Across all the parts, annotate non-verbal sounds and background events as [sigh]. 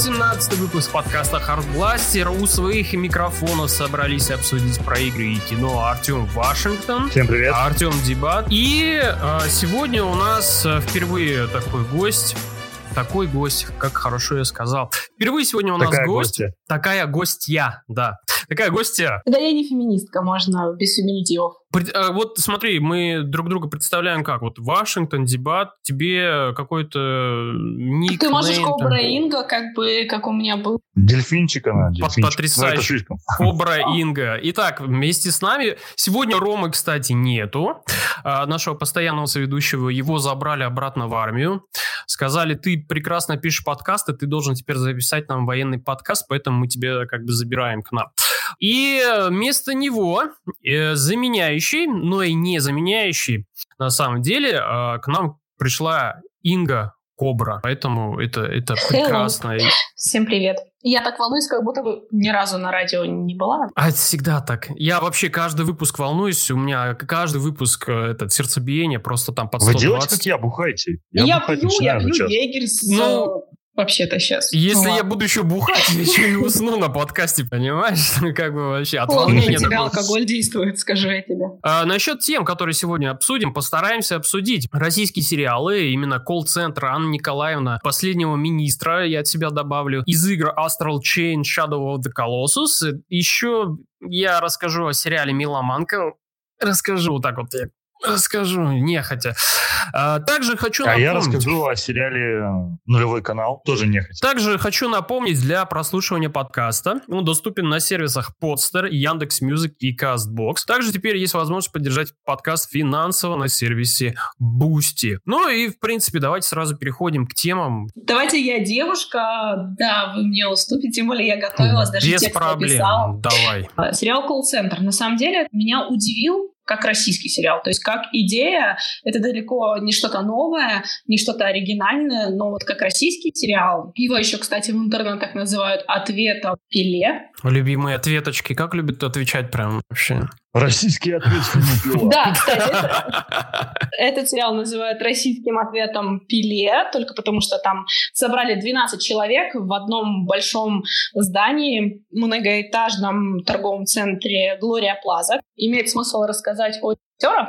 18 выпуск подкаста Hardblaster. У своих микрофонов собрались обсудить про игры и кино Артем Вашингтон. Всем привет. Артем Дебат. И э, сегодня у нас э, впервые такой гость такой гость, как хорошо я сказал. Впервые сегодня у нас Такая гость. гостья. Такая гостья, да. Такая гостья. Да я не феминистка, можно без феминитивов. А, Вот смотри, мы друг друга представляем как. Вот Вашингтон, дебат, тебе какой-то ник. Ты можешь Кобра Инга, как бы, как у меня был. Дельфинчик она, дельфинчик. потрясающе. Ну, слишком. [laughs] Кобра Инга. Итак, вместе с нами сегодня Ромы, кстати, нету. А, Нашего постоянного соведущего его забрали обратно в армию. Сказали, ты прекрасно пишешь подкасты, ты должен теперь записать нам военный подкаст, поэтому мы тебя как бы забираем к нам. И э, вместо него э, заменяющий, но и не заменяющий, на самом деле, э, к нам пришла Инга Кобра. Поэтому это, это прекрасно. Всем привет. Я так волнуюсь, как будто бы ни разу на радио не была. А это всегда так. Я вообще каждый выпуск волнуюсь. У меня каждый выпуск э, этот сердцебиение просто там под Вы 120. делаете, как я, бухаете. Я, бухать пью, я пью сейчас. егерь с... Ну, Вообще-то сейчас. Если Ну я буду еще бухать, я еще и усну на подкасте, понимаешь? [laughs] Как бы вообще от на волнения. тебя алкоголь действует, скажу я тебе. А, насчет тем, которые сегодня обсудим, постараемся обсудить российские сериалы, именно колл-центр Анна Николаевна, последнего министра, я от себя добавлю, из игр Astral Chain Shadow of the Colossus. Еще я расскажу о сериале «Миломанка». Расскажу вот так вот, я расскажу, нехотя. А, также хочу А я напомнить- расскажу о сериале «Нулевой канал». Тоже не хотел. Также хочу напомнить, для прослушивания подкаста он доступен на сервисах Podster, Яндекс.Music и Castbox. Также теперь есть возможность поддержать подкаст финансово на сервисе Boosty. Ну и, в принципе, давайте сразу переходим к темам. Давайте я девушка, да, вы мне уступите, тем более я готовилась, даже Без текст проблем. написала. Давай. Э, Сериал «Колл-центр» на самом деле меня удивил как российский сериал. То есть как идея, это далеко не что-то новое, не что-то оригинальное, но вот как российский сериал. Его еще, кстати, в интернетах называют «Ответом Пеле». Любимые ответочки. Как любят отвечать прям вообще? Российский ответ фильма «Пила». Да, кстати, это- этот сериал называют российским ответом «Пиле», только потому что там собрали 12 человек в одном большом здании, многоэтажном торговом центре «Глория Плаза». Имеет смысл рассказать о актерах.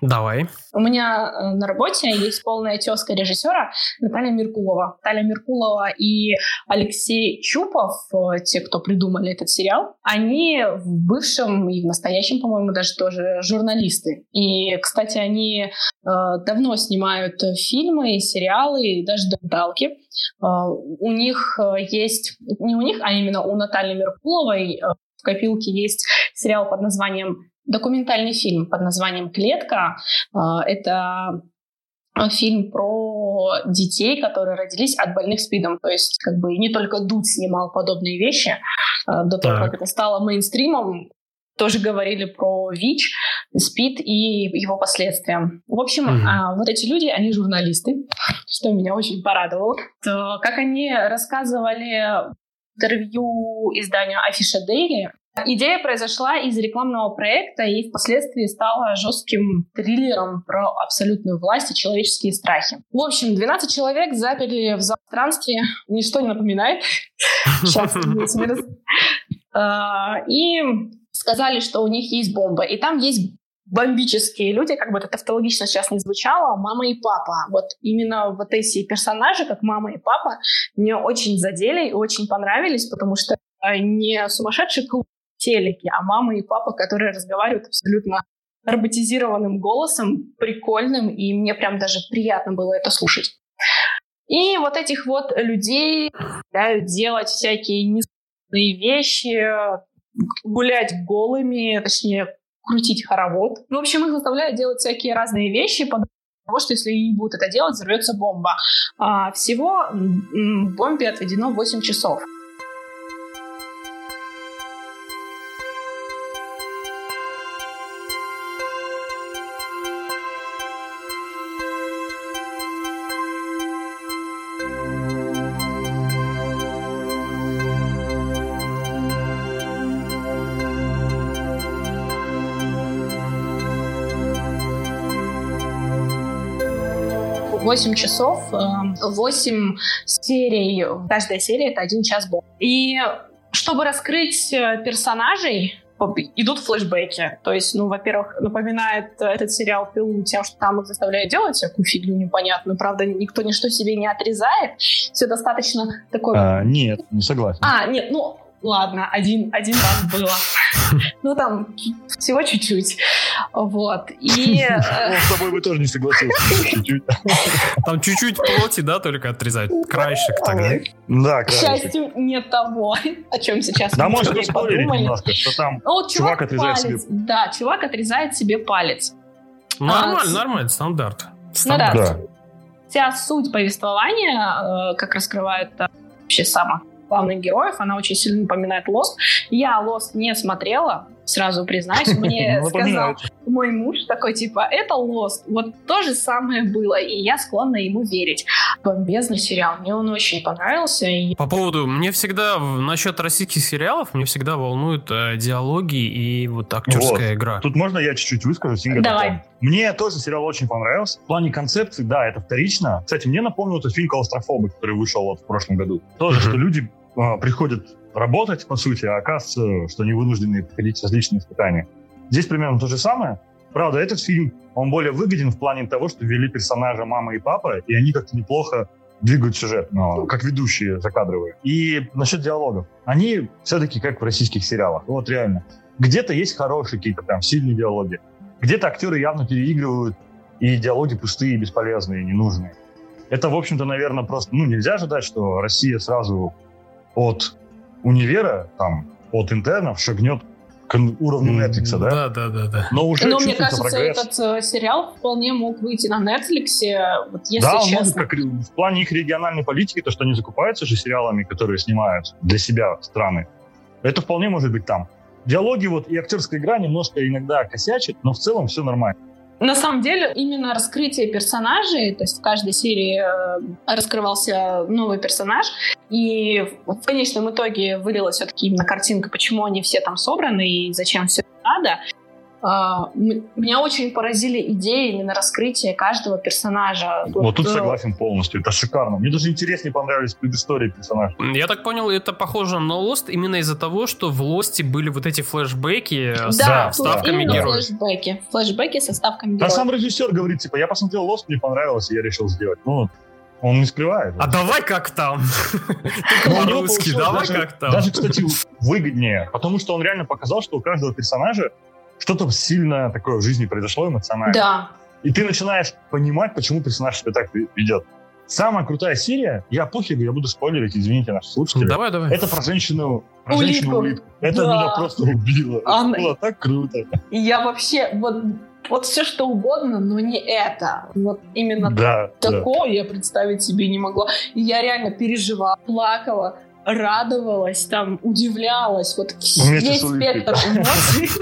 Давай. У меня э, на работе есть полная тезка режиссера Наталья Меркулова. Наталья Меркулова и Алексей Чупов, э, те, кто придумали этот сериал, они в бывшем и в настоящем, по-моему, даже тоже журналисты. И, кстати, они э, давно снимают фильмы, сериалы и даже документалки. Э, у них э, есть, не у них, а именно у Натальи Меркуловой э, в копилке есть сериал под названием документальный фильм под названием «Клетка». А, Это фильм про детей, которые родились от больных СПИДом. То есть как бы не только Дудь снимал подобные вещи. а, До того, Так. как это стало мейнстримом, тоже говорили про ВИЧ, СПИД и его последствия. В общем, Мгм. а, вот эти люди, они журналисты, что меня очень порадовало. То, как они рассказывали интервью изданию Афиша Дейли, Идея произошла из рекламного проекта и впоследствии стала жестким триллером про абсолютную власть и человеческие страхи. В общем, 12 человек заперли в пространстве, ничто не напоминает. [laughs] Сейчас А, И сказали, что у них есть бомба. И там есть бомбические люди, как бы это тавтологично сейчас не звучало, мама и папа. Вот именно вот эти персонажи, как мама и папа, мне очень задели и очень понравились, потому что не сумасшедший клуб телеке, а мама и папа, которые разговаривают абсолютно роботизированным голосом, прикольным, и мне прям даже приятно было это слушать. И вот этих вот людей заставляют делать всякие несложные вещи, гулять голыми, точнее, крутить хоровод. В общем, их заставляют делать всякие разные вещи под того, что если они будут это делать, взорвется бомба. А, всего бомбе отведено 8 часов. 8 часов, 8 серий, каждая серия это один час был. И чтобы раскрыть э, персонажей, идут флешбеки. То есть, ну, во-первых, напоминает этот сериал «Пилу» тем, что там их заставляют делать всякую фигню непонятную. Правда, никто ничто себе не отрезает. Все достаточно такое... А, нет, не согласен. А, нет, ну, ладно, один, один раз было. [laughs] Ну, там всего чуть-чуть. Вот. И... Ну, с тобой бы тоже не согласился. [laughs] Там чуть-чуть плоти, да, только отрезать? Краешек тогда. Да, К счастью, не того, о чем сейчас Да, может спойлерить немножко, что там ну, чувак отрезает себе... Да, чувак отрезает себе палец. Нормально, а, нормально, стандарт. Стандарт. Ну, да. Вся суть повествования, э, как раскрывает э, вообще сама главных героев, она очень сильно напоминает Lost. Я Lost не смотрела, сразу признаюсь, мне [laughs] сказал мой муж такой, типа, это Lost. Вот то же самое было, и я склонна ему верить. Бомбезный сериал, мне он очень понравился. И... По поводу, мне всегда, насчет российских сериалов, мне всегда волнуют э, диалоги и вот актерская вот. игра. Тут можно я чуть-чуть выскажусь? Инга, Давай. Мне тоже сериал очень понравился. В плане концепции, да, это вторично. Кстати, мне напомнил этот фильм «Клаустрофобы», который вышел вот в прошлом году. Тоже, mm-hmm. что люди приходят работать, по сути, а оказывается, что они вынуждены проходить различные испытания. Здесь примерно то же самое. Правда, этот фильм, он более выгоден в плане того, что ввели персонажа мама и папа, и они как-то неплохо двигают сюжет, но как ведущие закадровые. И насчет диалогов. Они все-таки как в российских сериалах. Вот реально. Где-то есть хорошие какие-то прям сильные диалоги. Где-то актеры явно переигрывают, и диалоги пустые, бесполезные, ненужные. Это, в общем-то, наверное, просто... Ну, нельзя ожидать, что Россия сразу от универа, там, от интернов шагнет к уровню Netflix, да? Да, да, да, да. Но уже Но мне кажется, прогресс. этот э, сериал вполне мог выйти на Netflix, вот если да, честно. может, как в плане их региональной политики, то, что они закупаются же сериалами, которые снимают для себя страны, это вполне может быть там. Диалоги вот и актерская игра немножко иногда косячит, но в целом все нормально. На самом деле, именно раскрытие персонажей, то есть в каждой серии э, раскрывался новый персонаж, и в конечном итоге вылилась все-таки именно картинка, почему они все там собраны и зачем все надо. А, меня очень поразили идеи именно раскрытия каждого персонажа. Вот тут согласен полностью, это шикарно. Мне даже интереснее понравились предыстории персонажей. Я так понял, это похоже на Lost именно из-за того, что в Лосте были вот эти флешбеки да, с вставками героев. флешбеки. Флешбеки со ставками героев. А сам режиссер говорит, типа, я посмотрел Lost, мне понравилось, и я решил сделать. Ну, он не скрывает. А давай как там. Ну, по-русски, давай как там. Даже, кстати, выгоднее, потому что он реально показал, что у каждого персонажа что-то сильно такое в жизни произошло эмоционально. Да. И ты начинаешь понимать, почему персонаж себя так ведет. Самая крутая серия, я пофигу, я буду спойлерить, извините, наши слушатели. Давай, давай. Это про женщину, про улитку. женщину улитку. Это да. меня просто убило. Она... Это было так круто. Я вообще, вот вот все что угодно, но не это. Вот именно да, такое да. я представить себе не могла. И я реально переживала, плакала, радовалась, там, удивлялась. Вот весь спектр эмоций. [laughs]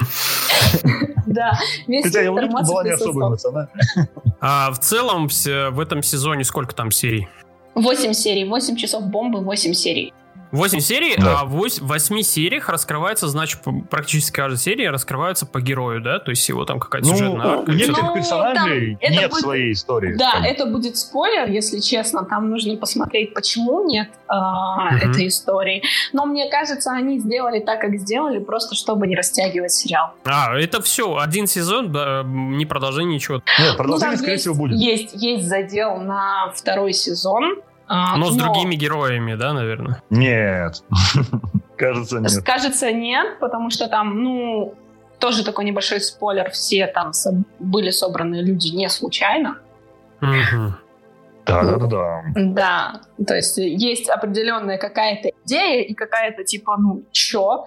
Да, весь Хотя я была не особо. А в целом в этом сезоне сколько там серий? Восемь серий, восемь часов бомбы, восемь серий. 8 серий, да. а в 8 сериях раскрывается, значит, практически каждая серия раскрывается по герою, да? То есть его там какая-то ну, сюжетная арка. У некоторых ну, персонажей нет будет, своей истории. Да, там. это будет спойлер, если честно. Там нужно посмотреть, почему нет а, угу. этой истории. Но мне кажется, они сделали так, как сделали, просто чтобы не растягивать сериал. А, это все, один сезон, да, не продолжение ничего. Нет, продолжение, ну, скорее есть, всего, будет. Есть, есть задел на второй сезон. А, но, но с другими героями, да, наверное? Нет. [laughs] Кажется, нет. Кажется, нет, потому что там, ну, тоже такой небольшой спойлер, все там были собраны люди не случайно. Да, да, да. Да, то есть есть определенная какая-то идея и какая-то типа, ну, чё?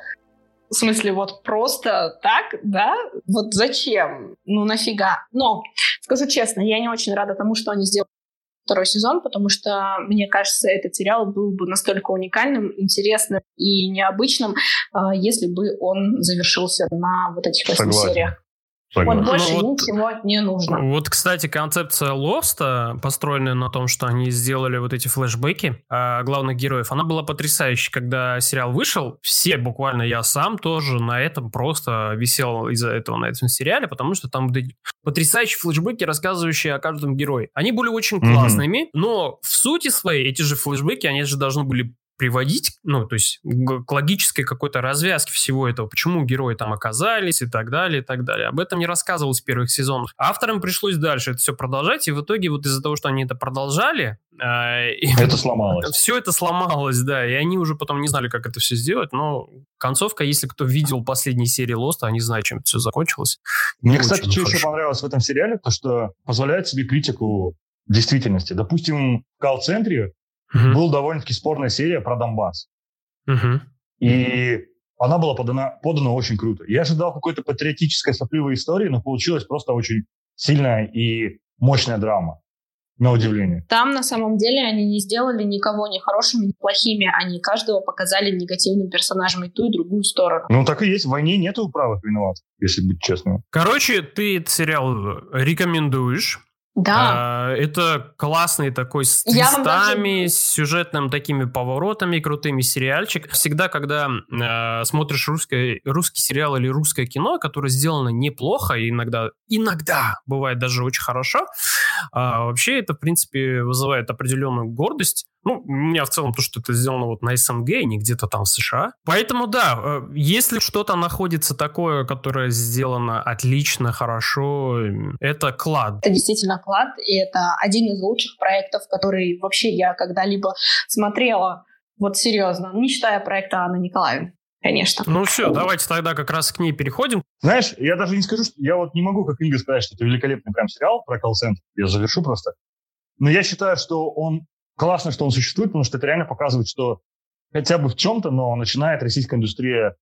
В смысле, вот просто так, да? Вот зачем? Ну, нафига? Но, скажу честно, я не очень рада тому, что они сделали второй сезон, потому что, мне кажется, этот сериал был бы настолько уникальным, интересным и необычным, а, если бы он завершился на вот этих восьми сериях. Вот больше ну, вот, ничего не нужно. Вот, кстати, концепция Лоста, построенная на том, что они сделали вот эти флешбеки э, главных героев, она была потрясающей. Когда сериал вышел, все, буквально я сам тоже на этом просто висел из-за этого на этом сериале, потому что там потрясающие флешбеки, рассказывающие о каждом герое. Они были очень классными, mm-hmm. но в сути своей эти же флешбеки, они же должны были приводить, ну, то есть к логической какой-то развязке всего этого, почему герои там оказались и так далее, и так далее. Об этом не рассказывалось в первых сезонах. Авторам пришлось дальше это все продолжать, и в итоге вот из-за того, что они это продолжали... Э, это сломалось. [laughs] Все это сломалось, да, и они уже потом не знали, как это все сделать, но концовка, если кто видел последние серии Лоста, они знают, чем это все закончилось. Мне, кстати, что еще понравилось в этом сериале, то, что позволяет себе критику действительности. Допустим, в колл-центре Угу. Была довольно-таки спорная серия про Донбасс. Угу. И она была подана, подана очень круто. Я ожидал какой-то патриотической сопливой истории, но получилась просто очень сильная и мощная драма. На удивление. Там на самом деле они не сделали никого ни хорошими, ни плохими. Они каждого показали негативным персонажем и ту, и другую сторону. Ну так и есть. В войне нету правых виноватых, если быть честным. Короче, ты этот сериал рекомендуешь. Да. А, это классный такой с твистами, с сюжетным такими поворотами, крутыми сериальчик. Всегда, когда э, смотришь русское, русский сериал или русское кино, которое сделано неплохо, иногда, иногда бывает даже очень хорошо, а, вообще это, в принципе, вызывает определенную гордость. Ну, у меня в целом то, что это сделано вот на СНГ, не где-то там в США. Поэтому, да, э, если что-то находится такое, которое сделано отлично, хорошо, это клад. Это действительно клад, и это один из лучших проектов, который вообще я когда-либо смотрела. Вот серьезно, не считая проекта Анны Николаевны конечно. Ну все, давайте тогда как раз к ней переходим. Знаешь, я даже не скажу, что я вот не могу, как Инга, сказать, что это великолепный прям сериал про колл-центр. Я завершу просто. Но я считаю, что он классно, что он существует, потому что это реально показывает, что хотя бы в чем-то, но начинает российская индустрия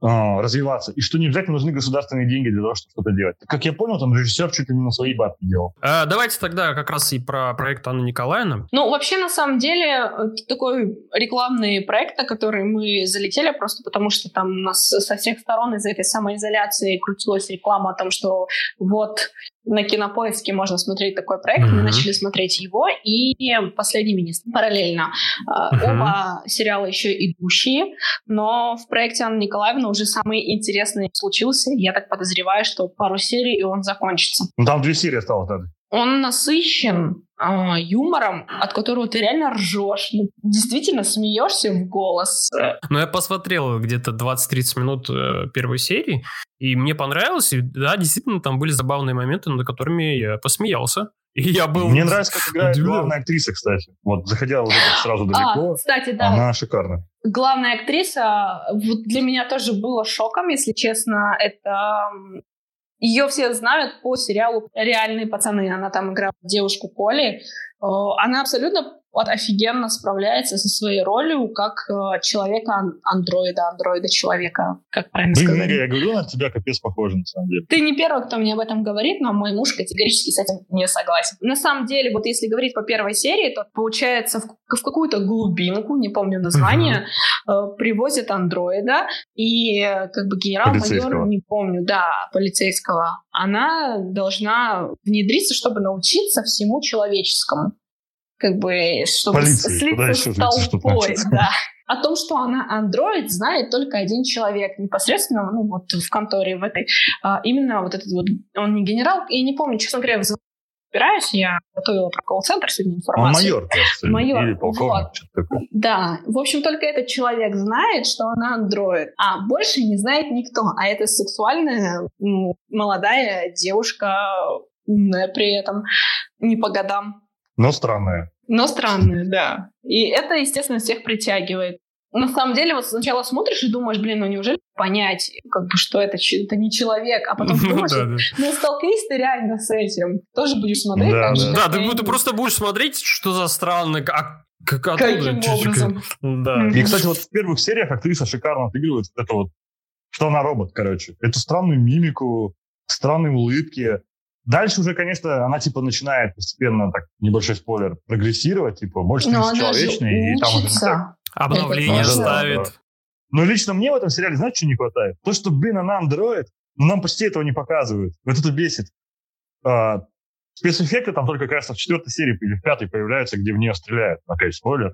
развиваться. И что не обязательно нужны государственные деньги для того, чтобы что-то делать. Как я понял, там режиссер чуть ли не на свои бабки делал. А, давайте тогда как раз и про проект Анны Николаевны. Ну, вообще, на самом деле, это такой рекламный проект, на который мы залетели просто потому, что там у нас со всех сторон из этой самоизоляции крутилась реклама о том, что вот на кинопоиске можно смотреть такой проект. Mm-hmm. Мы начали смотреть его и последний министр параллельно. Mm-hmm. Оба сериала еще идущие, но в проекте Анны Николаевны уже самый интересный случился. Я так подозреваю, что пару серий и он закончится. Ну там две серии осталось, да? Он насыщен э, юмором, от которого ты реально ржешь. Ну, действительно смеешься в голос. Ну, я посмотрел где-то 20-30 минут э, первой серии, и мне понравилось. И да, действительно, там были забавные моменты, над которыми я посмеялся. И я был... Мне нравится, как играет удивлен. главная актриса, кстати. Вот, заходя уже сразу а, далеко, а, кстати, да. она шикарна. Главная актриса вот для меня тоже было шоком, если честно. Это ее все знают по сериалу «Реальные пацаны». Она там играла девушку Коли. Э, она абсолютно вот офигенно справляется со своей ролью как э, человека-андроида, андроида-человека, как правильно Блин, сказать. я говорю, на тебя капец похоже, на самом деле. Ты не первый, кто мне об этом говорит, но мой муж категорически с этим не согласен. На самом деле, вот если говорить по первой серии, то получается в, в какую-то глубинку, не помню название, э, привозят андроида, и э, как бы генерал-майор, не помню, да, полицейского, она должна внедриться, чтобы научиться всему человеческому как бы, чтобы Полиции, слиться с толпой, да. О том, что она андроид, знает только один человек непосредственно, ну, вот в конторе в этой. А, именно вот этот вот, он не генерал, я не помню, честно говоря, разбираюсь, я готовила про колл-центр сегодня информацию. Он майор, кажется, майор, или полковник, вот. что такое. Да, в общем, только этот человек знает, что она андроид, а больше не знает никто. А это сексуальная молодая девушка, умная при этом, не по годам. Но странная. Но странная, да. И это, естественно, всех притягивает. На самом деле, вот сначала смотришь и думаешь, блин, ну неужели понять, как бы, что это, это не человек, а потом [laughs] думаешь, ну столкнись ты реально с этим, тоже будешь смотреть. Да, так же, да. ты, ты просто будешь смотреть, что за странно, а как, откуда? Каким образом? Да. И, кстати, вот в первых сериях актриса шикарно отыгрывает это вот, что она робот, короче. Эту странную мимику, странные улыбки, Дальше уже, конечно, она типа начинает постепенно, так, небольшой спойлер, прогрессировать, типа, больше становится человечной. И там уже Обновление ставит. Да, да. Но лично мне в этом сериале, знаете, что не хватает? То, что, блин, она андроид, Но нам почти этого не показывают. Вот это бесит. А, спецэффекты там только, кажется, в четвертой серии или в пятой появляются, где в нее стреляют. Опять спойлер.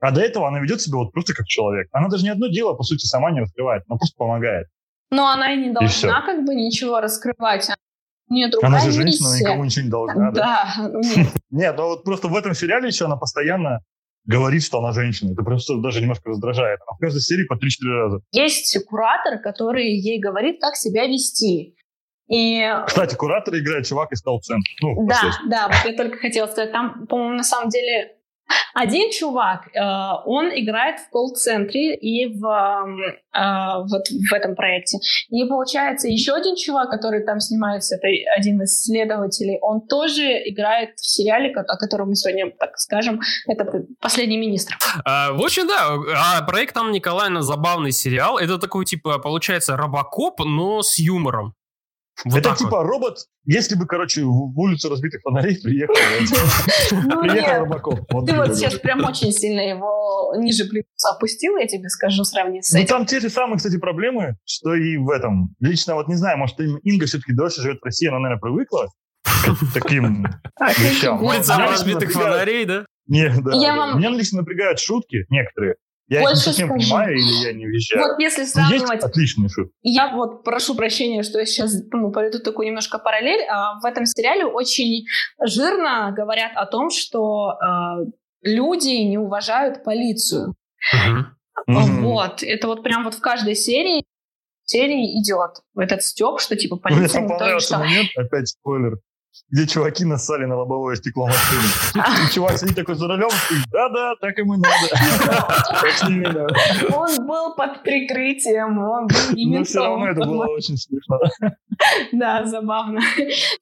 А до этого она ведет себя вот просто как человек. Она даже ни одно дело, по сути, сама не раскрывает. Она просто помогает. Но она и не должна и как бы ничего раскрывать. У нее другая Она же женщина, она никому ничего не должна. Да. да? Нет, но вот просто в этом сериале еще она постоянно говорит, что она женщина. Это просто даже немножко раздражает. Она в каждой серии по 3-4 раза. Есть куратор, который ей говорит, как себя вести. И... Кстати, куратор играет чувак из колл-центра. Ну, да, да, вот я только хотела сказать, там, по-моему, на самом деле один чувак, э, он играет в колл-центре и в, э, вот в этом проекте. И получается, еще один чувак, который там снимается, это один из следователей, он тоже играет в сериале, о котором мы сегодня, так скажем, это «Последний министр». А, в общем, да, а проект там Николаевна забавный сериал. Это такой, типа, получается, робокоп, но с юмором. Вот это типа вот. робот, если бы, короче, в улицу разбитых фонарей приехал, [laughs] ну приехал Робокоп. Ты вот сейчас прям очень сильно его ниже плинтуса опустил, я тебе скажу, сравнить с ну, этим. Ну там те же самые, кстати, проблемы, что и в этом. Лично вот не знаю, может, Инга все-таки дольше живет в России, она, наверное, привыкла к таким вещам. Улица разбитых фонарей, да? Нет, да. Меня лично напрягают шутки некоторые. Я Больше не совсем скажу. понимаю или я не въезжаю. Вот если сравнивать... Есть отличный шут. Я вот прошу прощения, что я сейчас ну, проведу такую немножко параллель. А, в этом сериале очень жирно говорят о том, что а, люди не уважают полицию. Uh-huh. Вот. Это вот прям вот в каждой серии серии идет этот степ, что типа полиция... Мне понравился момент, опять спойлер, где чуваки насали на лобовое стекло машины. И чувак сидит такой за рулем да-да, так ему надо. Он был под прикрытием, он был именно Но все равно это было очень смешно. Да, забавно.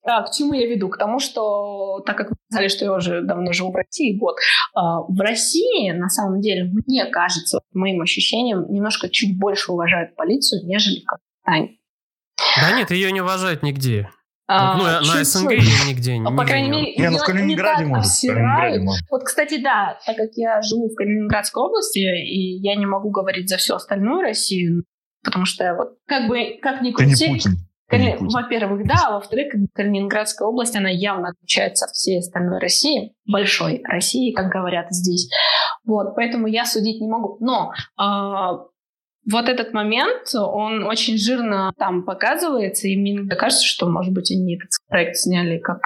К чему я веду? К тому, что, так как вы сказали, что я уже давно живу в России, год, а, в России, на самом деле, мне кажется, моим ощущениям, немножко чуть больше уважают полицию, нежели в Казахстане. Да нет, ее не уважают нигде. А, ну, на СНГ [laughs] нигде не По крайней мере, не, ну в Калининграде не может. Калининграде может. Вот, кстати, да, так как я живу в Калининградской области, и я не могу говорить за всю остальную Россию, потому что вот как бы, как ни крути... Ты не Путин. Кали... Во-первых, да, а во-вторых, Калининградская область, она явно отличается от всей остальной России, большой России, как говорят здесь. Вот, поэтому я судить не могу. Но э, вот этот момент, он очень жирно там показывается, и мне кажется, что, может быть, они этот проект сняли как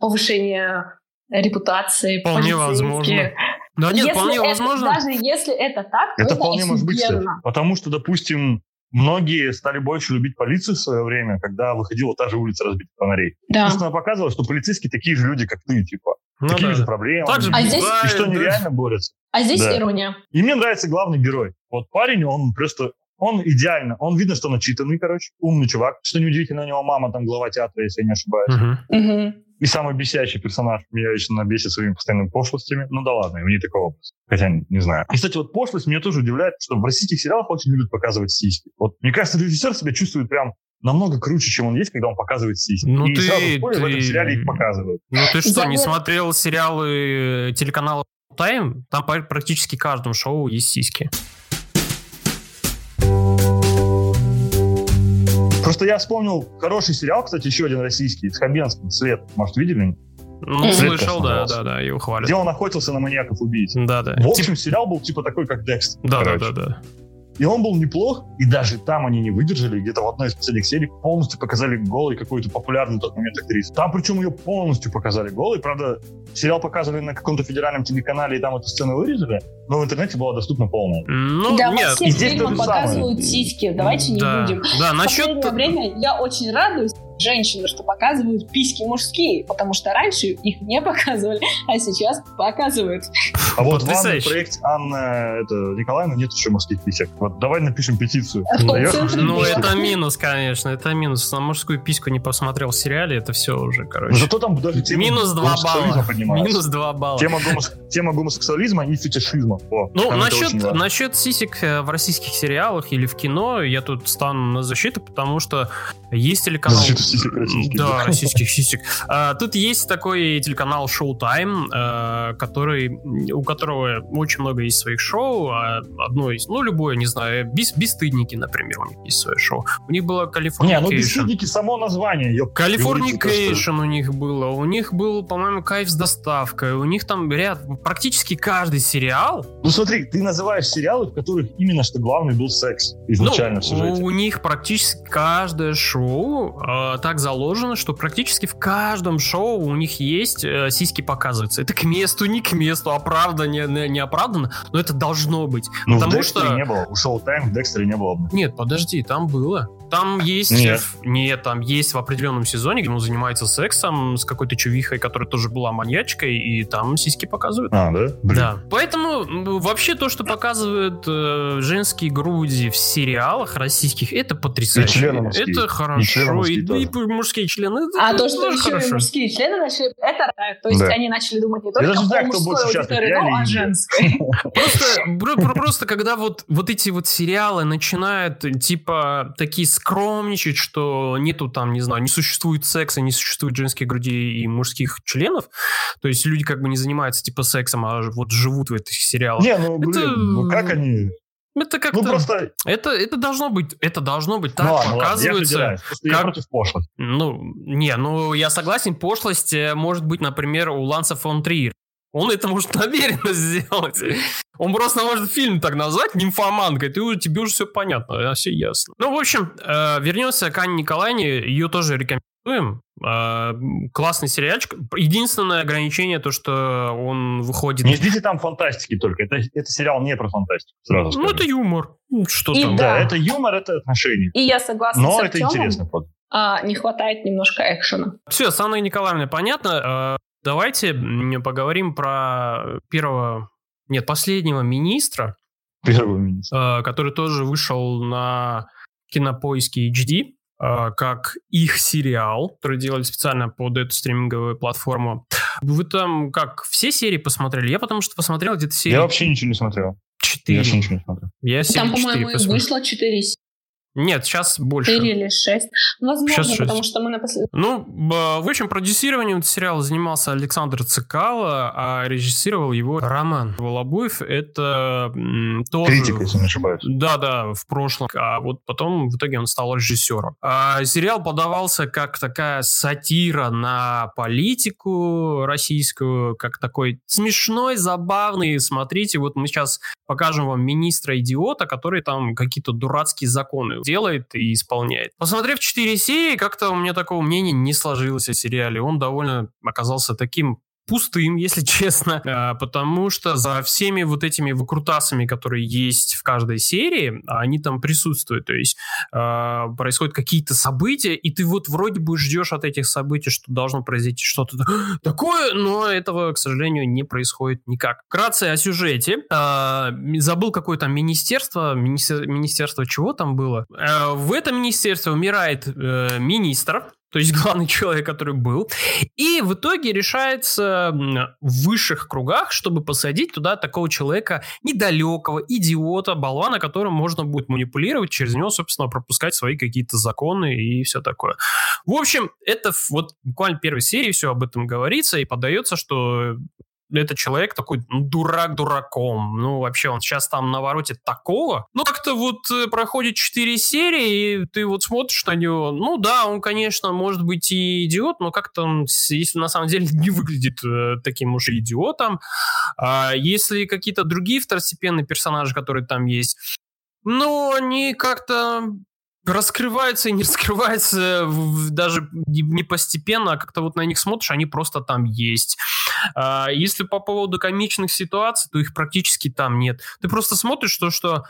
повышение репутации Вполне возможно. Да нет, если вполне это, возможно. Даже если это так, это, это вполне может быть, кстати. Потому что, допустим, многие стали больше любить полицию в свое время, когда выходила та же улица разбитых фонарей. Да. Потому что она показывала, что полицейские такие же люди, как ты, типа. Ну, такие да. же проблемы. Так же а здесь... И что они да. реально борются. А здесь да. ирония. И мне нравится главный герой. Вот парень, он просто он идеально, он видно, что начитанный, короче, умный чувак. Что неудивительно, у него мама там глава театра, если я не ошибаюсь. Uh-huh. Uh-huh. И самый бесящий персонаж меня лично бесит своими постоянными пошлостями. Ну да ладно, у них такой образ. Хотя не знаю. И, кстати, вот пошлость меня тоже удивляет, что в российских сериалах очень любят показывать сиськи. Вот мне кажется, режиссер себя чувствует прям намного круче, чем он есть, когда он показывает сиськи. Ну, и ты, сразу в, ты... в этом сериале их показывают. Ну ты что, не смотрел сериалы телеканала Time? Там практически каждом шоу есть сиськи. Просто я вспомнил хороший сериал, кстати, еще один российский, с Хабенским, «След». Может, видели? Ну, След, слышал, да, да, да, его хвалят. Где он охотился на маньяков-убийц. Да, да. В общем, сериал был типа такой, как Декст. Да, да, да, да. И он был неплох, и даже там они не выдержали. Где-то в одной из последних серий полностью показали голой какую-то популярную в тот момент актрису. Там причем ее полностью показали голой. Правда, сериал показывали на каком-то федеральном телеканале, и там эту сцену вырезали, но в интернете была доступна полная. Ну, да, нет. во всех фильмах показывают сиськи. Давайте не да, будем. Да, насчет... В последнее время я очень радуюсь, женщины, что показывают письки мужские, потому что раньше их не показывали, а сейчас показывают. А вот в главном проекте Анна это, Николаевна нет еще мужских писек. Вот давай напишем петицию. Ну, это минус, конечно, это минус. На мужскую письку не посмотрел в сериале, это все уже, короче. Зато там даже тема Минус 2 балла. Минус 2 балла. Тема, гомос... тема гомосексуализма и фетишизма. О, ну, насчет, насчет сисек э, в российских сериалах или в кино я тут стану на защиту, потому что Есть телеканал... Защиту сисек российских. Да, [laughs] российских сисек. А, тут есть такой телеканал Showtime, а, который, у которого очень много есть своих шоу. А одно из, ну, любое, не знаю, без, Бесстыдники, например, у них есть свое шоу. У них было Californication. Не, ну Бесстыдники само название. Californication у них было. У них был, по-моему, Кайф с доставкой. У них там ряд, практически каждый сериал. Ну смотри, ты называешь сериалы, в которых именно что главный был секс изначально ну, в сюжете. У них практически каждое шоу э, так заложено, что практически в каждом шоу у них есть э, сиськи показываются. Это к месту, не к месту, оправданно, не, не оправданно, но это должно быть. Ну, потому в что... не было. У Шоу Тайм в Декстере не было. Нет, подожди, там было. Там есть... Нет. Нет, там есть в определенном сезоне, где он занимается сексом с какой-то чувихой, которая тоже была маньячкой, и там сиськи показывают. А, да? Блин. Да. Поэтому вообще то, что показывают э, женские груди в сериалах российских, это потрясающе. И члены мужские. Это хорошо. И, и, и мужские члены. А то, что еще хорошо. и мужские члены начали, это То есть да. они начали думать не только о мужской аудитории, но о женской. [laughs] Просто, просто когда вот, вот эти вот сериалы начинают типа такие скромничать, что нету там, не знаю, не существует секса, не существует женских грудей и мужских членов. То есть люди как бы не занимаются типа сексом, а вот живут в этих сериалах. Не, ну, блин, это... ну как они... Это как-то... Ну, просто... Это, это должно быть, это должно быть так, ну, ладно, показывается. Ладно, я, как... я против пошлости. Ну, не, ну, я согласен, пошлость э, может быть, например, у Ланса фон Триер. Он это может [laughs] намеренно сделать. Он просто может фильм так назвать, нимфоманка, и ты, тебе уже все понятно, все ясно. Ну, в общем, э, вернемся к Анне Николаевне, ее тоже рекомендуем. Э, классный сериальчик. Единственное ограничение то, что он выходит... Не ждите там фантастики только. Это, это сериал не про фантастику, сразу Ну, скажу. это юмор. Ну, что и там? Да, это юмор, это отношения. И я согласна Но с это интересно. А, не хватает немножко экшена. Все, с Анной Николаевной понятно. Давайте поговорим про первого, нет, последнего министра. Первого министра. Э, который тоже вышел на кинопоиске HD э, как их сериал, который делали специально под эту стриминговую платформу. Вы там как, все серии посмотрели? Я потому что посмотрел где-то серии... Я вообще ничего не смотрел. Четыре. Я вообще ничего не смотрел. Я там, по-моему, вышло четыре нет, сейчас больше. Четыре или шесть. Возможно, сейчас потому 6. что мы на послед... Ну, в общем, продюсированием сериала занимался Александр Цикало, а режиссировал его Роман Волобуев. Это тоже... Критик, если не ошибаюсь. Да-да, в прошлом. А вот потом в итоге он стал режиссером. А сериал подавался как такая сатира на политику российскую, как такой смешной, забавный. Смотрите, вот мы сейчас покажем вам министра-идиота, который там какие-то дурацкие законы делает и исполняет. Посмотрев 4 серии, как-то у меня такого мнения не сложилось о сериале. Он довольно оказался таким пустым, если [laughs] честно, а, потому что за всеми вот этими выкрутасами, которые есть в каждой серии, они там присутствуют, то есть э, происходят какие-то события, и ты вот вроде бы ждешь от этих событий, что должно произойти что-то [gasps] такое, но этого, к сожалению, не происходит никак. Вкратце о сюжете. Э, забыл какое там министерство, министер, министерство чего там было. Э, в этом министерстве умирает э, министр, то есть главный [laughs] человек, который был. И в итоге решается в высших кругах, чтобы посадить туда такого человека недалекого, идиота, болвана, которым можно будет манипулировать, через него, собственно, пропускать свои какие-то законы и все такое. В общем, это вот буквально первой серии все об этом говорится, и подается, что этот человек такой ну, дурак дураком. Ну, вообще, он сейчас там наворотит такого. Ну, как-то вот э, проходит 4 серии, и ты вот смотришь на него. Ну, да, он, конечно, может быть и идиот, но как-то он, если на самом деле [laughs] не выглядит э, таким уж идиотом. А если какие-то другие второстепенные персонажи, которые там есть, ну, они как-то раскрывается и не [laughs] раскрывается даже не постепенно, а как-то вот на них смотришь, они просто там есть. А если по поводу комичных ситуаций, то их практически там нет. Ты просто смотришь то, что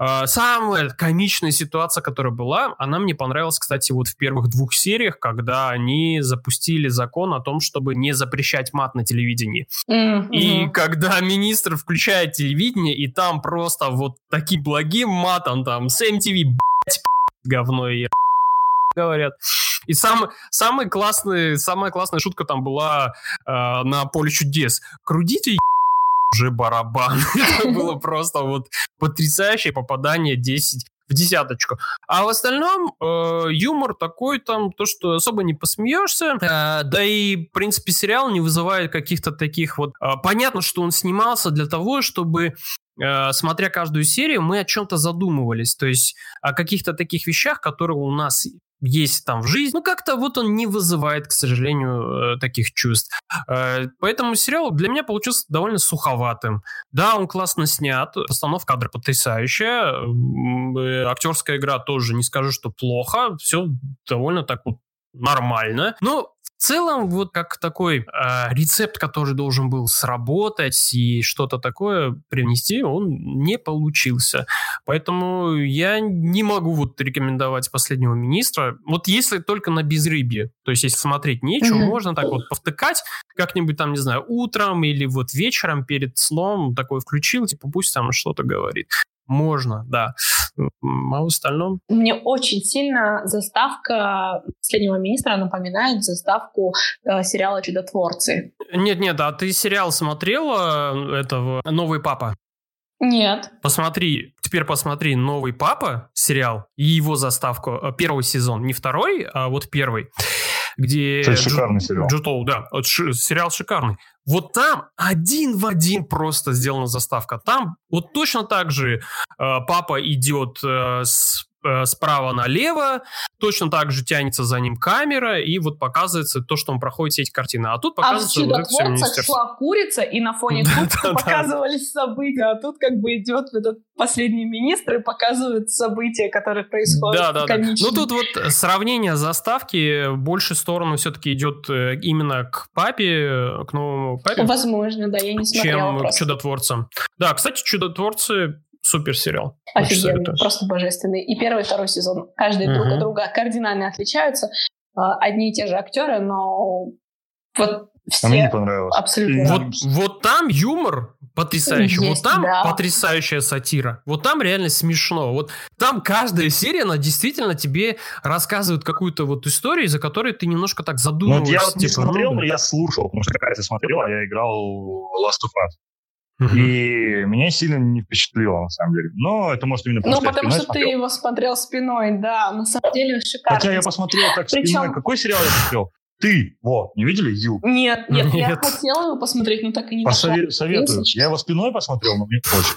а, самая комичная ситуация, которая была, она мне понравилась, кстати, вот в первых двух сериях, когда они запустили закон о том, чтобы не запрещать мат на телевидении. Mm-hmm. И когда министр включает телевидение, и там просто вот таким благим матом, там, с MTV, блядь, говно и говорят. И сам, самый классный, самая классная шутка там была э, на поле чудес. Крутите уже барабан. [laughs] Это было просто вот потрясающее попадание 10 в десяточку. А в остальном э, юмор такой там, то, что особо не посмеешься. Э, да и, в принципе, сериал не вызывает каких-то таких вот... Э, понятно, что он снимался для того, чтобы э, смотря каждую серию, мы о чем-то задумывались, то есть о каких-то таких вещах, которые у нас есть там в жизни, ну как-то вот он не вызывает, к сожалению, э, таких чувств. Э, поэтому сериал для меня получился довольно суховатым. Да, он классно снят, постановка кадра потрясающая, э, актерская игра тоже не скажу, что плохо, все довольно так вот нормально. Но в целом, вот как такой э, рецепт, который должен был сработать и что-то такое привнести, он не получился. Поэтому я не могу вот рекомендовать последнего министра. Вот если только на безрыбье. То есть, если смотреть нечего, mm-hmm. можно так вот повтыкать как-нибудь там, не знаю, утром или вот вечером перед сном такой включил, типа пусть там что-то говорит. Можно, да. А в остальном? Мне очень сильно заставка последнего министра напоминает заставку э, сериала «Чудотворцы». Нет-нет, а ты сериал смотрела э, этого «Новый папа»? Нет. Посмотри, теперь посмотри «Новый папа» сериал и его заставку. Э, первый сезон, не второй, а вот первый где... Это шикарный сериал. Джутоу, да. Вот ш- сериал шикарный. Вот там один в один просто сделана заставка. Там вот точно так же э, папа идет э, с справа налево, точно так же тянется за ним камера, и вот показывается то, что он проходит все эти картины. А тут показывается... А в «Чудотворцах» шла курица, и на фоне [laughs] курицы показывались события, а тут как бы идет этот последний министр и показывает события, которые происходят. Да, да, да. Ну тут вот сравнение заставки больше сторону все-таки идет э, именно к папе, к новому папе. Возможно, да, я не смотрела Чем к чудотворцам. Да, кстати, чудотворцы супер сериал. Офигенный, просто божественный. И первый и второй сезон. Каждый угу. друг от друга кардинально отличаются. А, одни и те же актеры, но вот все а мне не понравилось. Абсолютно. Вот, вот там юмор потрясающий. Есть, вот там да. потрясающая сатира. Вот там реально смешно. Вот там каждая серия, она действительно тебе рассказывает какую-то вот историю, за которой ты немножко так задумываешься. Ну, я вот не типа, смотрел, ну, но я слушал, потому что какая-то смотрела, а я играл Last of Us. И меня сильно не впечатлило, на самом деле. Но это может именно потому, Ну, потому что смотрел. ты его смотрел спиной, да. На самом деле шикарно. Хотя я посмотрел так Причем... спиной. Какой сериал я смотрел? Ты, вот, не видели You? Нет, нет, нет. я хотела его посмотреть, но так и не Посове- Советую. Я его спиной посмотрел, но мне очень.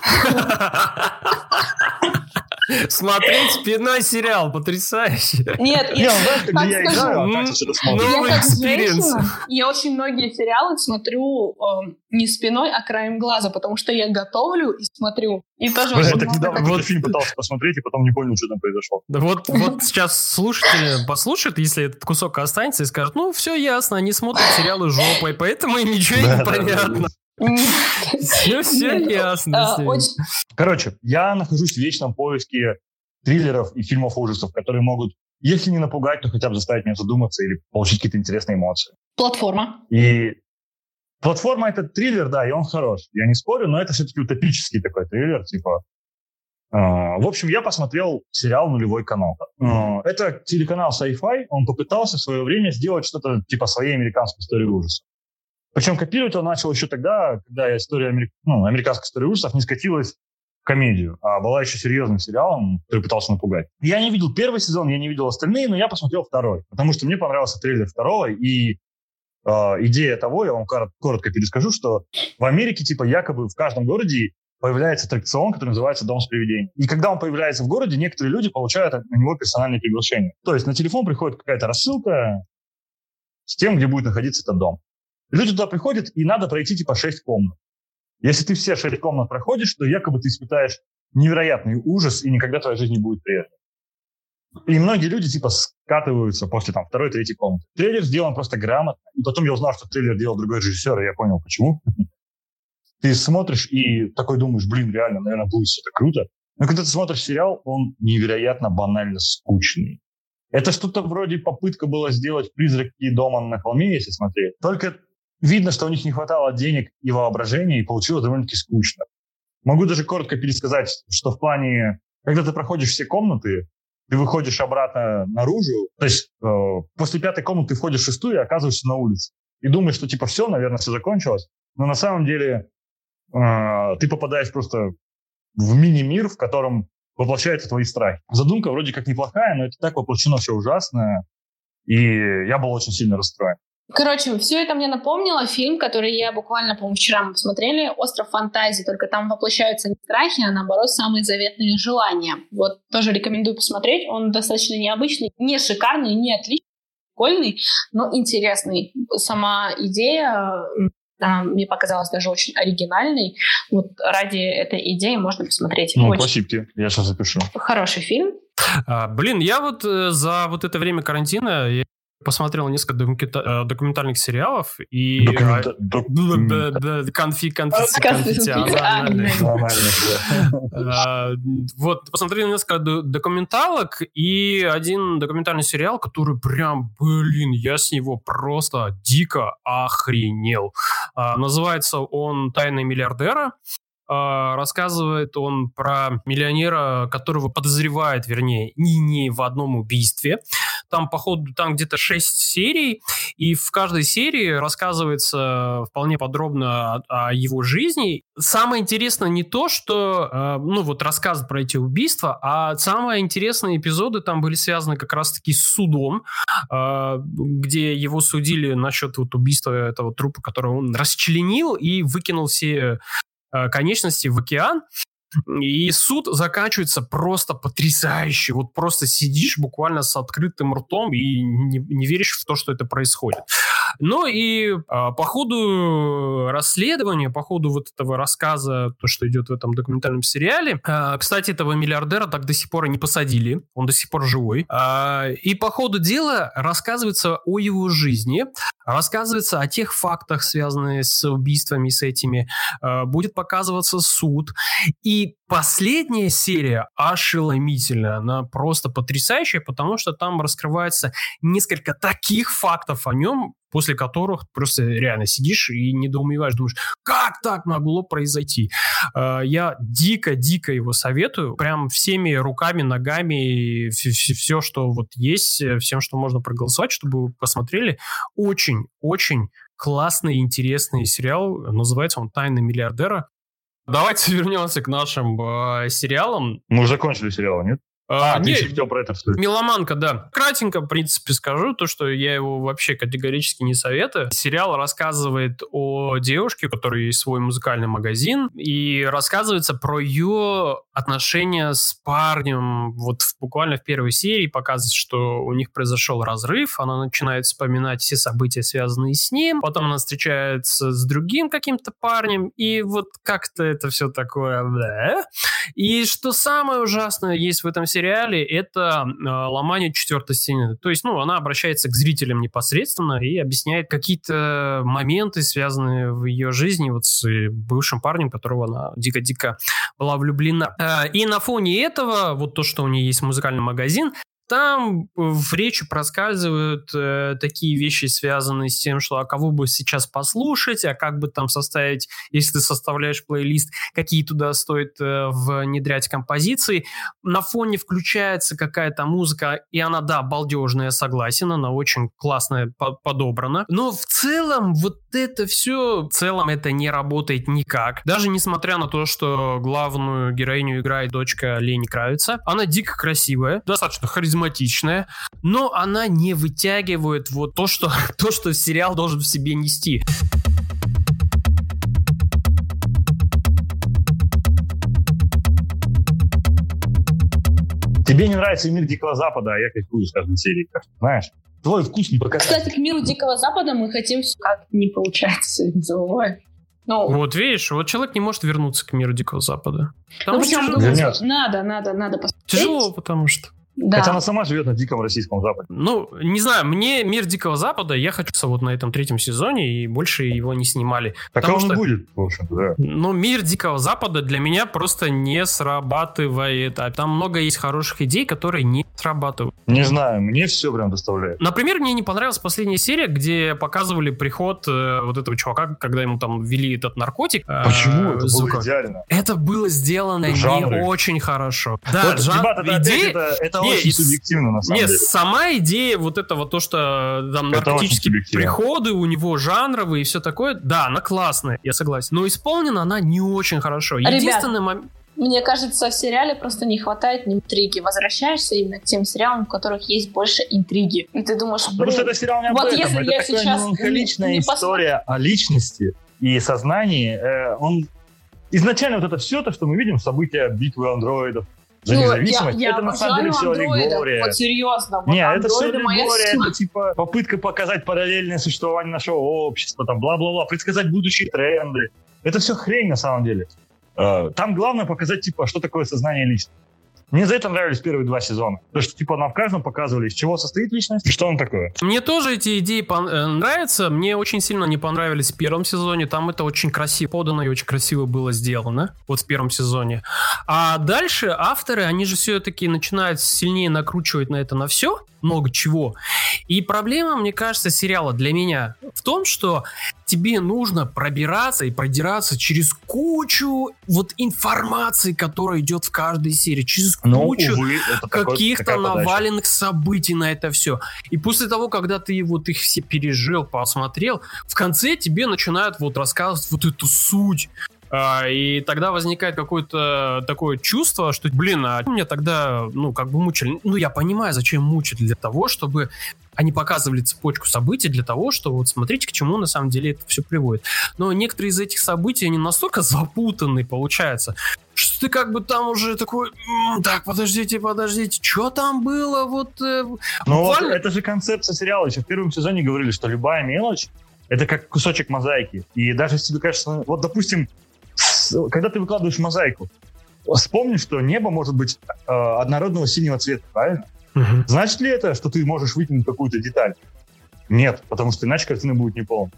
[laughs] Смотреть спиной сериал, потрясающе. Нет, я, так а Новый experience. Я очень многие сериалы смотрю э, не спиной, а краем глаза, потому что я готовлю и смотрю. И тоже я так недавно вот фильм пытался посмотреть, и потом не понял, что там произошло. Да вот, вот сейчас слушатели послушают, если этот кусок останется, и скажут, ну, все ясно, они смотрят сериалы жопой, поэтому им ничего не понятно. Все, все ясно. А, Короче, я нахожусь в вечном поиске триллеров и фильмов ужасов, которые могут, если не напугать, то хотя бы заставить меня задуматься или получить какие-то интересные эмоции. Платформа. И платформа это триллер, да, и он хорош. Я не спорю, но это все-таки утопический такой триллер, типа. Uh, в общем, я посмотрел сериал «Нулевой канал». Uh, это телеканал Sci-Fi, он попытался в свое время сделать что-то типа своей американской истории ужасов. Причем копировать он начал еще тогда, когда история Америк... ну, американской истории ужасов не скатилась в комедию, а была еще серьезным сериалом, который пытался напугать. Я не видел первый сезон, я не видел остальные, но я посмотрел второй, потому что мне понравился трейлер второго, и э, идея того, я вам коротко перескажу, что в Америке типа якобы в каждом городе появляется аттракцион, который называется «Дом с привидений». И когда он появляется в городе, некоторые люди получают на него персональные приглашения. То есть на телефон приходит какая-то рассылка с тем, где будет находиться этот дом. Люди туда приходят, и надо пройти типа 6 комнат. Если ты все 6 комнат проходишь, то якобы ты испытаешь невероятный ужас, и никогда твоя жизнь не будет прежней. И многие люди типа скатываются после там второй, третьей комнаты. Трейлер сделан просто грамотно. И потом я узнал, что трейлер делал другой режиссер, и я понял, почему. Ты смотришь и такой думаешь, блин, реально, наверное, будет все это круто. Но когда ты смотришь сериал, он невероятно банально скучный. Это что-то вроде попытка была сделать «Призраки дома на холме», если смотреть. Только Видно, что у них не хватало денег и воображения, и получилось довольно-таки скучно. Могу даже коротко пересказать, что в плане, когда ты проходишь все комнаты, ты выходишь обратно наружу, то есть э, после пятой комнаты ты входишь в шестую и оказываешься на улице. И думаешь, что типа все, наверное, все закончилось. Но на самом деле э, ты попадаешь просто в мини-мир, в котором воплощаются твои страхи. Задумка вроде как неплохая, но это так воплощено все ужасное. И я был очень сильно расстроен. Короче, все это мне напомнило фильм, который я буквально, по-моему, вчера мы посмотрели, «Остров фантазии», только там воплощаются не страхи, а наоборот самые заветные желания. Вот тоже рекомендую посмотреть, он достаточно необычный, не шикарный, не отличный, прикольный, но интересный. Сама идея а, мне показалась даже очень оригинальной. Вот ради этой идеи можно посмотреть. Ну, очень... спасибо, я сейчас запишу. Хороший фильм. А, блин, я вот э, за вот это время карантина я посмотрел несколько э, документальных сериалов и конфи конфиденциальных. Вот посмотрел несколько документалок и один документальный сериал, который прям, блин, я с него просто дико охренел. А, называется он "Тайны миллиардера". А, рассказывает он про миллионера, которого подозревает, вернее, не, не в одном убийстве. Там, походу, там где-то шесть серий, и в каждой серии рассказывается вполне подробно о, о его жизни. Самое интересное не то, что, э, ну, вот рассказ про эти убийства, а самые интересные эпизоды там были связаны как раз-таки с судом, э, где его судили насчет вот убийства этого трупа, которого он расчленил и выкинул все Э, конечности в океан. И суд заканчивается просто потрясающе. Вот просто сидишь буквально с открытым ртом и не, не веришь в то, что это происходит. Ну и а, по ходу расследования, по ходу вот этого рассказа, то, что идет в этом документальном сериале, а, кстати, этого миллиардера так до сих пор и не посадили, он до сих пор живой. А, и по ходу дела рассказывается о его жизни, рассказывается о тех фактах, связанных с убийствами, с этими. А, будет показываться суд. И последняя серия ошеломительная, она просто потрясающая, потому что там раскрывается несколько таких фактов о нем, после которых просто реально сидишь и недоумеваешь, думаешь, как так могло произойти? А, я дико-дико его советую, прям всеми руками, ногами, все, что вот есть, всем, что можно проголосовать, чтобы вы посмотрели. Очень-очень классный, интересный сериал. Называется он «Тайны миллиардера». Давайте [laughs] вернемся к нашим э, сериалам. Мы уже закончили сериал, нет? А, а не, ты хотел про это сказать. Меломанка, да. Кратенько, в принципе, скажу то, что я его вообще категорически не советую. Сериал рассказывает о девушке, у которой есть свой музыкальный магазин, и рассказывается про ее отношения с парнем. Вот буквально в первой серии показывается, что у них произошел разрыв, она начинает вспоминать все события, связанные с ним, потом она встречается с другим каким-то парнем, и вот как-то это все такое... Да. И что самое ужасное есть в этом сериале, сериале это э, ломание четвертой стены. То есть, ну, она обращается к зрителям непосредственно и объясняет какие-то моменты, связанные в ее жизни вот с бывшим парнем, которого она дико-дико была влюблена. Э, и на фоне этого, вот то, что у нее есть музыкальный магазин, там в речи проскальзывают э, такие вещи, связанные с тем, что а кого бы сейчас послушать, а как бы там составить, если ты составляешь плейлист, какие туда стоит э, внедрять композиции. На фоне включается какая-то музыка, и она, да, балдежная, согласен, она очень классная, по подобрана. Но в целом вот это все, в целом это не работает никак. Даже несмотря на то, что главную героиню играет дочка Лени Кравица, она дико красивая, достаточно харизматичная, харизматичная, но она не вытягивает вот то, что, [laughs] то, что сериал должен в себе нести. Тебе не нравится мир Дикого Запада, а я кайфую с каждой серии, знаешь? Твой вкус не показатель. Кстати, к миру Дикого Запада мы хотим все как не получается. Ну, вот видишь, вот человек не может вернуться к миру Дикого Запада. Потому ну, что надо, надо, надо посмотреть. Тяжело, потому что. Да. Хотя она сама живет на диком российском западе. Ну, не знаю, мне мир Дикого Запада, я хочу вот на этом третьем сезоне, и больше его не снимали. Так он что, будет, в общем-то, да. Ну, мир Дикого Запада для меня просто не срабатывает. А там много есть хороших идей, которые не срабатывают. Не знаю, мне все прям доставляет. Например, мне не понравилась последняя серия, где показывали приход э, вот этого чувака, когда ему там ввели этот наркотик. Э, Почему? Э, это звука. было идеально. Это было сделано Жанры. не очень хорошо. Да, вот, жан... ребята, это, идея... это, это не, очень субъективно, на самом не, деле. сама идея вот этого, то, что там наркотические приходы у него жанровые и все такое, да, она классная, я согласен. Но исполнена она не очень хорошо. Единственный момент... Мне кажется, в сериале просто не хватает интриги. Возвращаешься именно к тем сериалам, в которых есть больше интриги. И ты думаешь, блин... Потому что это сериал не об вот этом. если это я такая сейчас меланхоличная не- не история о личности и сознании. Э, он... Изначально вот это все, то, что мы видим, события битвы андроидов за Ну, независимость, я, я это на самом деле все аллегория. Вот серьезно. Вот Не, это все аллегория, это типа попытка показать параллельное существование нашего общества, там бла-бла-бла, предсказать будущие тренды. Это все хрень на самом деле. Э, Там главное показать, типа, что такое сознание личности. Мне за это нравились первые два сезона. Потому что, типа, нам в каждом показывали, из чего состоит личность и что он такое. Мне тоже эти идеи э, нравятся. Мне очень сильно не понравились в первом сезоне. Там это очень красиво подано и очень красиво было сделано. Вот в первом сезоне. А дальше авторы, они же все-таки начинают сильнее накручивать на это на все. Много чего. И проблема, мне кажется, сериала для меня в том, что тебе нужно пробираться и продираться через кучу вот информации, которая идет в каждой серии. Через Но, кучу увы, каких-то наваленных событий на это все. И после того, когда ты вот их все пережил, посмотрел, в конце тебе начинают вот рассказывать вот эту суть. А, и тогда возникает какое-то такое чувство, что, блин, а меня тогда, ну, как бы мучили. Ну, я понимаю, зачем мучить для того, чтобы они показывали цепочку событий для того, что вот смотрите, к чему на самом деле это все приводит. Но некоторые из этих событий, они настолько запутанные, получается, что ты как бы там уже такой, «М, так, подождите, подождите, что там было, вот... э, Ну вот буквально- это же концепция сериала. Еще в первом сезоне говорили, что любая мелочь это как кусочек мозаики. И даже если тебе кажется, вот допустим, когда ты выкладываешь мозаику, вспомни, что небо может быть э, однородного синего цвета, правильно? Мгм. Значит ли это, что ты можешь вытянуть какую-то деталь? Нет, потому что иначе картина будет неполной.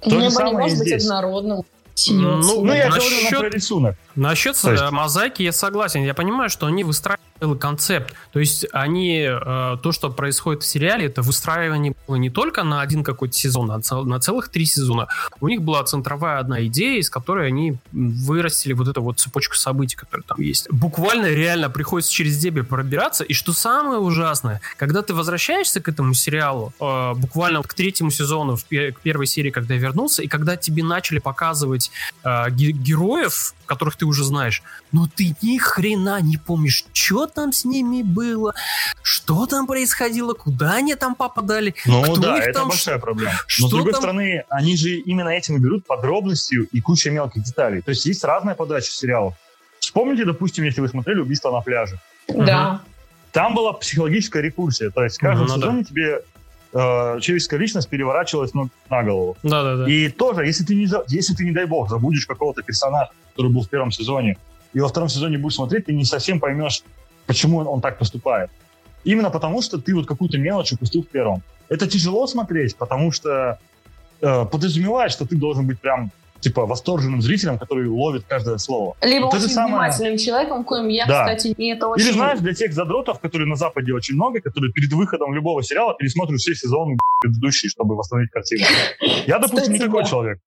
То Небо не самое может быть здесь. однородным. Ну. Ну, я Насчет- говорю про рисунок. Насчет есть- э, мозаики я согласен. Я понимаю, что они выстраивали концепт. То есть они, э, то, что происходит в сериале, это выстраивание было не только на один какой-то сезон, а на целых три сезона. У них была центровая одна идея, из которой они вырастили вот эту вот цепочку событий, которая там есть. Буквально реально приходится через дебри пробираться. И что самое ужасное, когда ты возвращаешься к этому сериалу, э, буквально к третьему сезону, к первой серии, когда я вернулся, и когда тебе начали показывать э, ге- героев, которых ты уже знаешь, но ты ни хрена не помнишь, что там с ними было, что там происходило, куда они там попадали. Ну Кто да, их это там большая проблема. Но с другой там? стороны, они же именно этим и берут подробностью и куча мелких деталей. То есть есть разная подача сериалов. Вспомните, допустим, если вы смотрели «Убийство на пляже». Да. Там была психологическая рекурсия. То есть в каждом Ну, ну да. сезоне тебе э, человеческая личность переворачивалась ну, на голову. Да-да-да. И тоже, если ты, не, если ты, не дай бог, забудешь какого-то персонажа, который был в первом сезоне, и во втором сезоне будешь смотреть, ты не совсем поймешь, почему он, он так поступает. Именно потому, что ты вот какую-то мелочь упустил в первом. Это тяжело смотреть, потому что э, подразумевает, что ты должен быть прям типа восторженным зрителем, который ловит каждое слово. Либо Вот это очень самое- внимательным человеком, коим я, Да. кстати, и это очень... Или знаешь, для тех задротов, которые на Западе очень много, которые перед выходом любого сериала пересмотрят все сезоны предыдущие, чтобы восстановить картину. [laughs] Я, допустим, не такой человек.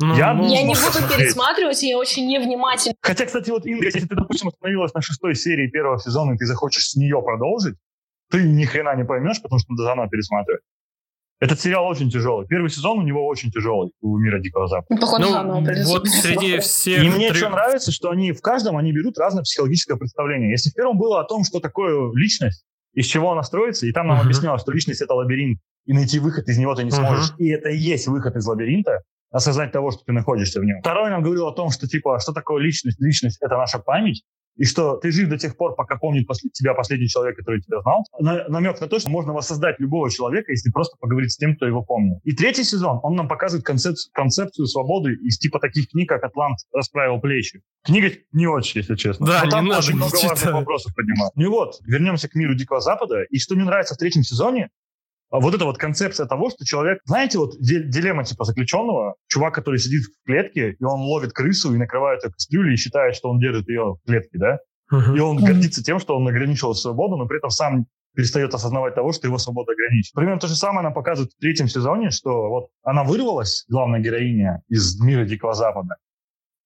Ну, я- ну, Я не буду посмотреть. пересматривать, я очень невнимательна. Хотя, кстати, вот, Инга, если ты, допустим, остановилась на шестой серии первого сезона, и ты захочешь с нее продолжить, ты ни хрена не поймешь, потому что надо заново пересматривать. Этот сериал очень тяжелый. Первый сезон у него очень тяжелый, у «Мира Дикого Запада. Ну, Походу, ну, заново придется вот среди всех... И мне трех- что нравится, что они в каждом они берут разное психологическое представление. Если в первом было о том, что такое личность, из чего она строится, и там нам Мгм. объяснялось, что личность — это лабиринт, и найти выход из него ты не сможешь. И это и есть выход из лабиринта, осознать того, что ты находишься в нем. Второй нам говорил о том, что типа, что такое личность? Личность — это наша память, и что ты жив до тех пор, пока помнит после тебя последний человек, который тебя знал. На- намек на то, что можно воссоздать любого человека, если просто поговорить с тем, кто его помнил. И третий сезон, он нам показывает концепцию, концепцию свободы из типа таких книг, как «Атлант расправил плечи». Книга не очень, если честно. Да, Но не там надо, очень не много важных вопросов поднимает. Ну и вот, вернемся к миру Дикого Запада. И что мне нравится в третьем сезоне, вот эта вот концепция того, что человек... Знаете, вот ди- дилемма типа заключенного, чувак, который сидит в клетке, и он ловит крысу и накрывает ее кастрюлей и считает, что он держит ее в клетке, да? Мгм. И он гордится тем, что он ограничил свободу, но при этом сам перестает осознавать того, что его свобода ограничена. Примерно то же самое нам показывают в третьем сезоне, что вот она вырвалась, главная героиня, из мира Дикого Запада,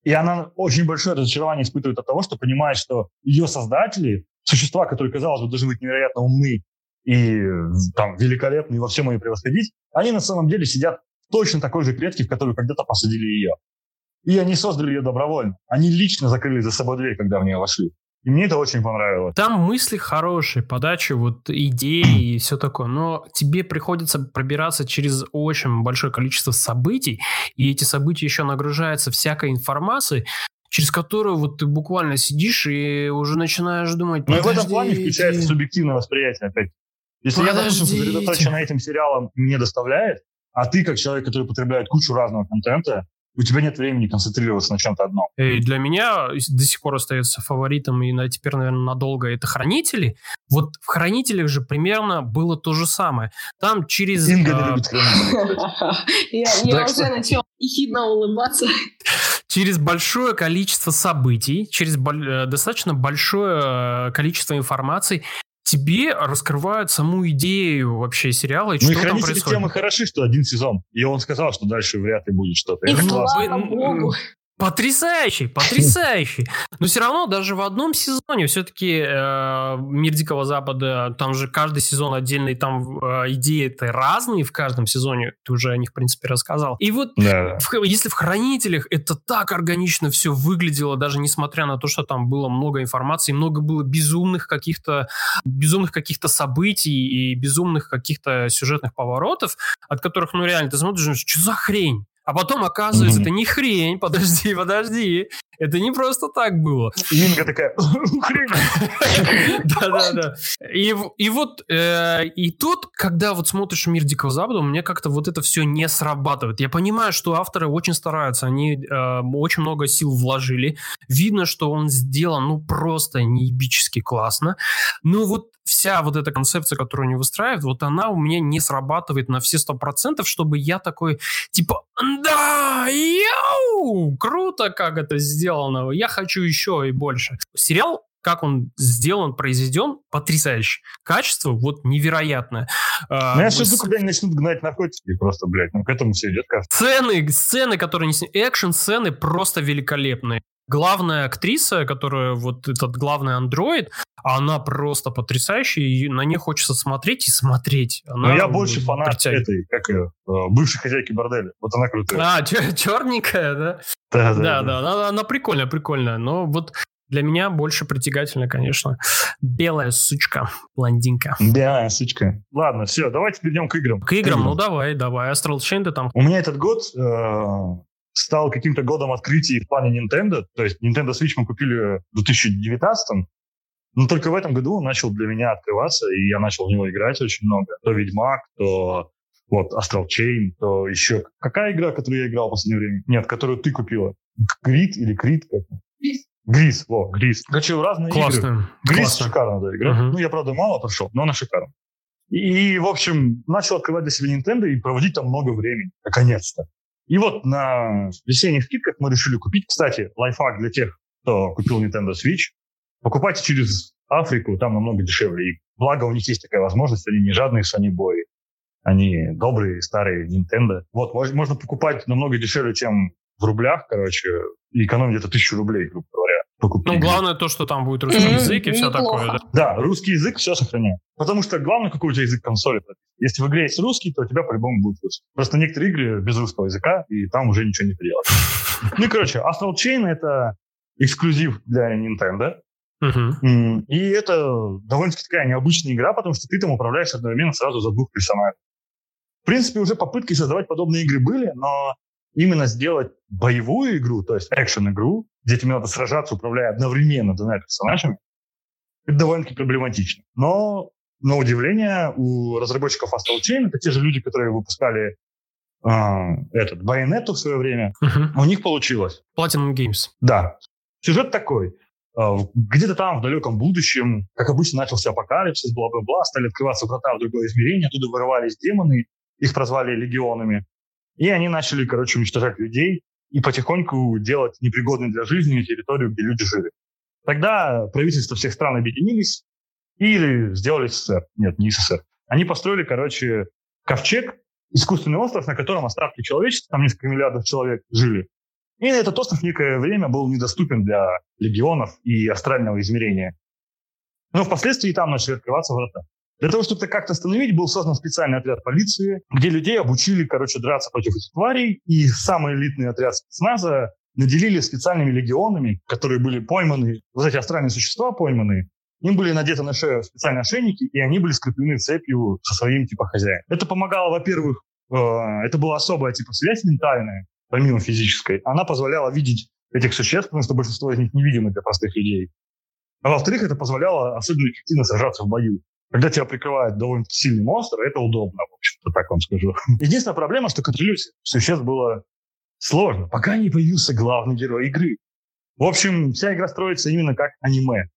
и она очень большое разочарование испытывает от того, что понимает, что ее создатели, существа, которые, казалось бы, должны быть невероятно умны и там великолепны и во всем ее превосходить, они на самом деле сидят в точно такой же клетке, в которую когда-то посадили ее. И они создали ее добровольно. Они лично закрыли за собой дверь, когда в нее вошли. И мне это очень понравилось. Там мысли хорошие, подача, вот идеи и все такое. Но тебе приходится пробираться через очень большое количество событий, и эти события еще нагружаются всякой информацией, через которую вот ты буквально сидишь и уже начинаешь думать... Ну и в этом плане включается субъективное восприятие опять. Если подождите. я, допустим, сосредоточен на этим сериалом не доставляет, а ты, как человек, который потребляет кучу разного контента, у тебя нет времени концентрироваться на чем-то одном. И для меня до сих пор остается фаворитом, и теперь, наверное, надолго это «Хранители». Вот в «Хранителях» же примерно было то же самое. Там через... Инга не любит «Хранители». [laughs] Я уже начала ехидно улыбаться. Через большое количество событий, через э, достаточно большое э, количество информации тебе раскрывают саму идею вообще сериала. И ну что и там происходит. темы хороши, что один сезон. И он сказал, что дальше вряд ли будет что-то. И слава богу. Потрясающий, потрясающий. Но все равно даже в одном сезоне все-таки э, Мир Дикого Запада, там же каждый сезон отдельный, там э, идеи-то разные в каждом сезоне, ты уже о них, в принципе, рассказал. И вот да. в, если в Хранителях это так органично все выглядело, даже несмотря на то, что там было много информации, много было безумных каких-то безумных каких-то событий и безумных каких-то сюжетных поворотов, от которых, ну реально, ты смотришь, что за хрень? А потом оказывается, mm-hmm. это не хрень, подожди, подожди. Это не просто так было. Инга такая. [laughs] Да-да-да. И, и вот, э, и тут, когда вот смотришь «Мир Дикого Запада», у меня как-то вот это все не срабатывает. Я понимаю, что авторы очень стараются, они э, очень много сил вложили. Видно, что он сделан, ну, просто неебически классно. Но вот вся вот эта концепция, которую они выстраивают, вот она у меня не срабатывает на все сто процентов, чтобы я такой, типа, да, йоу, круто, как это сделано, я хочу еще и больше. Сериал как он сделан, произведен, потрясающе. Качество вот невероятное. А, ну, я все жду, когда они начнут гнать наркотики просто, блядь. Ну, к этому все идет, кажется. Сцены, сцены, которые не... Экшн-сцены просто великолепные главная актриса, которая вот этот главный андроид, она просто потрясающая, и на нее хочется смотреть и смотреть. Она Но я больше фанат притягивает. этой, как ее, э, бывшей хозяйки борделя. Вот она крутая. А, черненькая, да? Да, да. Да, да, она, она прикольная, прикольная. Но вот для меня больше притягательно, конечно, белая сучка, блондинка. Белая сучка. Ладно, все, давайте перейдем к играм. К играм, ну давай, давай. Astral Chain ты там. У меня этот год э, стал каким-то годом открытий в плане Nintendo. То есть Nintendo Switch мы купили в 2019 но только в этом году он начал для меня открываться, и я начал в него играть очень много. То Ведьмак, то вот Astral Chain, то еще... Какая игра, которую я играл в последнее время? Нет, которую ты купила. Грид или Крит? Как? Гриз, во, Гриз. Короче, разные Классно. игры. Гриз шикарно, да, игра. Uh-huh. Ну, я, правда, мало прошел, но она шикарна. И, в общем, начал открывать для себя Nintendo и проводить там много времени, наконец-то. И вот на весенних скидках мы решили купить, кстати, лайфхак для тех, кто купил Nintendo Switch. Покупайте через Африку, там намного дешевле. И благо у них есть такая возможность, они не жадные Boy, они добрые, старые Nintendo. Вот, можно покупать намного дешевле, чем в рублях, короче, и экономить где-то тысячу рублей, грубо говоря. Покупки. Ну, главное то, что там будет русский язык и все такое. Да? да, русский язык все сохраняет. Потому что главное, какой у тебя язык консоли. Если в игре есть русский, то у тебя по-любому будет русский. Просто некоторые игры без русского языка, и там уже ничего не поделать. [laughs] Ну и, короче, Astral Chain — это эксклюзив для Nintendo. Uh-huh. И это довольно-таки такая необычная игра, потому что ты там управляешь одновременно сразу за двух персонажей. В принципе, уже попытки создавать подобные игры были, но именно сделать боевую игру, то есть экшен-игру, где тебе надо сражаться, управляя одновременно двумя персонажами, это довольно-таки проблематично. Но, на удивление, у разработчиков Astral Chain, это те же люди, которые выпускали э, этот Bayonetta в свое время, uh-huh. у них получилось. Platinum Games. Да. Сюжет такой. А, где-то там, в далеком будущем, как обычно, начался апокалипсис, бла-бла-бла, стали открываться врата в другое измерение, оттуда вырывались демоны, их прозвали легионами. И они начали, короче, уничтожать людей и потихоньку делать непригодной для жизни территорию, где люди жили. Тогда правительства всех стран объединились или сделали СССР. Нет, не СССР. Они построили, короче, ковчег, искусственный остров, на котором остатки человечества, там несколько миллиардов человек жили. И этот остров некое время был недоступен для легионов и астрального измерения. Но впоследствии там начали открываться врата. Для того, чтобы это как-то остановить, был создан специальный отряд полиции, где людей обучили, короче, драться против этих тварей. И самый элитный отряд спецназа наделили специальными легионами, которые были пойманы, вот эти астральные существа пойманные, им были надеты на шею специальные ошейники, и они были скреплены цепью со своим типа хозяином. Это помогало, во-первых, э, это была особая типа связь ментальная, помимо физической. Она позволяла видеть этих существ, потому что большинство из них невидимы для простых людей. А во-вторых, это позволяло особенно эффективно сражаться в бою. Когда тебя прикрывает довольно сильный монстр, это удобно, в общем-то, так вам скажу. [laughs] Единственная проблема, что контролировать существ было сложно, пока не появился главный герой игры. В общем, вся игра строится именно как аниме.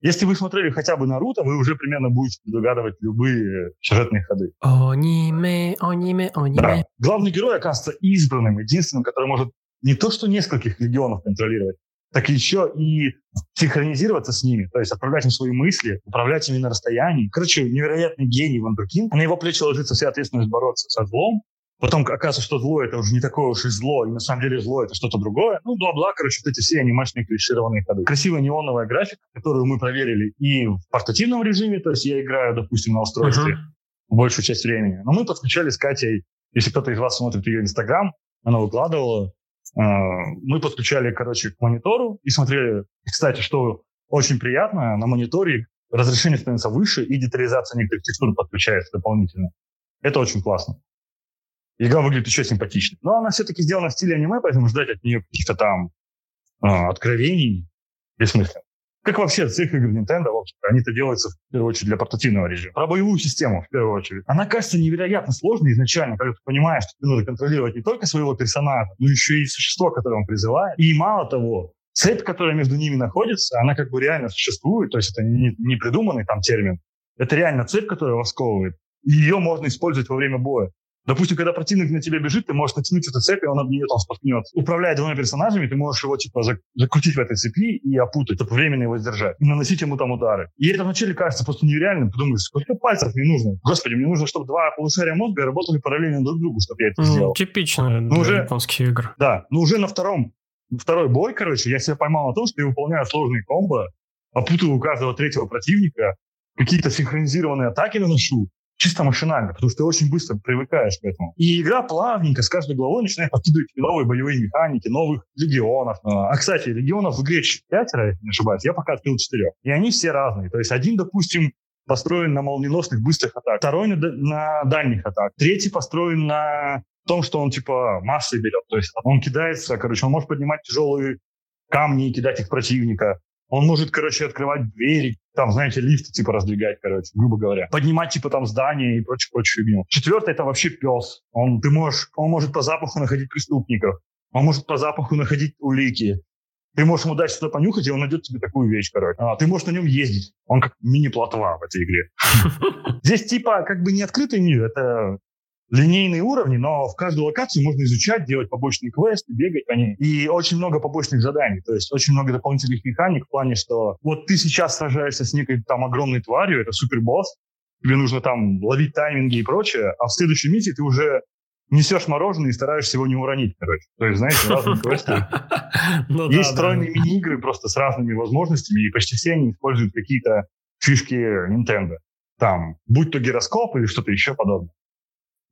Если вы смотрели хотя бы Наруто, вы уже примерно будете догадывать любые сюжетные ходы. Аниме, аниме, аниме. Да. Главный герой оказывается избранным, единственным, который может не то что нескольких легионов контролировать, так еще и синхронизироваться с ними, то есть отправлять им свои мысли, управлять ими на расстоянии. Короче, невероятный гений Вандеркин. На его плечи ложится вся ответственность бороться со злом, Потом оказывается, что зло это уже не такое уж и зло, и на самом деле зло это что-то другое. Ну, бла-бла, короче, вот эти все анимашные клишированные ходы. Красивая неоновая графика, которую мы проверили и в портативном режиме, то есть я играю, допустим, на устройстве uh-huh. большую часть времени. Но мы подключали с Катей, если кто-то из вас смотрит ее Инстаграм, она выкладывала, мы подключали, короче, к монитору и смотрели. Кстати, что очень приятно, на мониторе разрешение становится выше, и детализация некоторых текстур подключается дополнительно. Это очень классно игра выглядит еще симпатичнее. Но она все-таки сделана в стиле аниме, поэтому ждать от нее каких-то там э, откровений бессмысленно. Как вообще всех игр Nintendo, в общем они-то делаются в первую очередь для портативного режима. Про боевую систему в первую очередь. Она кажется невероятно сложной изначально, когда ты понимаешь, что тебе нужно контролировать не только своего персонажа, но еще и существо, которое он призывает. И мало того, цепь, которая между ними находится, она как бы реально существует, то есть это не, не придуманный там термин. Это реально цепь, которая восковывает. Ее можно использовать во время боя. Допустим, когда противник на тебя бежит, ты можешь натянуть эту цепь, и он об нее там споткнется. Управляя двумя персонажами, ты можешь его типа закрутить в этой цепи и опутать, чтобы временно его сдержать, и наносить ему там удары. И это вначале кажется просто нереальным. Ты думаешь, сколько пальцев мне нужно? Господи, мне нужно, чтобы два полушария мозга работали параллельно друг другу, чтобы я это сделал. Ну, типично ну, для уже, японских игр. Да, но уже на втором, второй бой, короче, я себя поймал на том, что я выполняю сложные комбо, опутываю каждого третьего противника, какие-то синхронизированные атаки наношу, чисто машинально, потому что ты очень быстро привыкаешь к этому. И игра плавненько с каждой главой начинает подкидывать новые боевые механики, новых легионов. А, а кстати, легионов в игре пятеро, если не ошибаюсь, я пока открыл четырех. И они все разные. То есть один, допустим, построен на молниеносных быстрых атак, второй на, на дальних атак, третий построен на том, что он типа массой берет. То есть он кидается, короче, он может поднимать тяжелые камни и кидать их противника. Он может, короче, открывать двери, там, знаете, лифты типа раздвигать, короче, грубо говоря. Поднимать типа там здания и прочую, прочую фигню. Четвертый это вообще пес. Он, ты можешь, он может по запаху находить преступников. Он может по запаху находить улики. Ты можешь ему дать что-то понюхать, и он найдет тебе такую вещь, короче. А, ты можешь на нем ездить. Он как мини-плотва в этой игре. [laughs] Здесь типа как бы не открытый мир, это линейные уровни, но в каждую локацию можно изучать, делать побочные квесты, бегать по ней. И очень много побочных заданий, то есть очень много дополнительных механик в плане, что вот ты сейчас сражаешься с некой там огромной тварью, это супербосс, тебе нужно там ловить тайминги и прочее, а в следующей миссии ты уже несешь мороженое и стараешься его не уронить, короче. То есть, знаете, разные квесты. [laughs] Ну Есть встроенные мини-игры просто с разными возможностями, и почти все они используют какие-то фишки Nintendo. Там, будь то гироскоп или что-то еще подобное.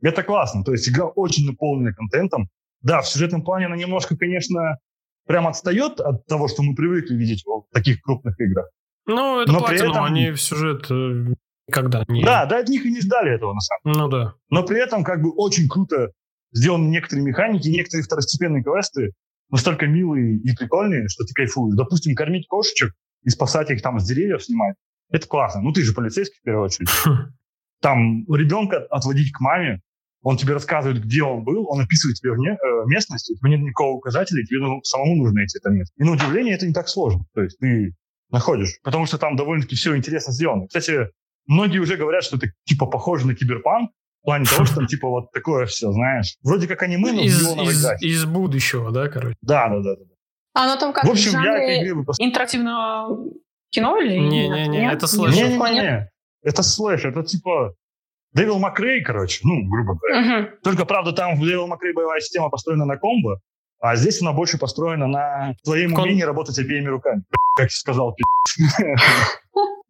Это классно. То есть игра очень наполнена контентом. Да, в сюжетном плане она немножко, конечно, прям отстает от того, что мы привыкли видеть в таких крупных играх. Ну, это Но при этом... они в сюжет э, когда не... Да, да, от них и не ждали этого, на самом деле. Ну да. Но при этом как бы очень круто сделаны некоторые механики, некоторые второстепенные квесты настолько милые и прикольные, что ты кайфуешь. Допустим, кормить кошечек и спасать их там с деревьев снимать. Это классно. Ну, ты же полицейский в первую очередь. [laughs] Там ребенка отводить к маме, он тебе рассказывает, где он был, он описывает тебе вне, э, местность, у тебя нет никакого указателя, тебе ну, самому нужно найти это место. И на удивление это не так сложно. То есть ты находишь, потому что там довольно-таки все интересно сделано. Кстати, многие уже говорят, что это типа похоже на киберпанк, в плане того, что там типа вот такое все, знаешь. Вроде как аниме, но из, из, из будущего, да, короче? Да, да, да. да. А оно там как в общем, я игре интерактивного кино или Не-не-не, это слэш. Не-не-не, это слэш, это типа Devil May Cry, короче, ну, грубо говоря. Uh-huh. Только, правда, там в Devil May Cry боевая система построена на комбо, а здесь она больше построена на твоем Кон... умении работать обеими руками. Как я сказал, [laughs]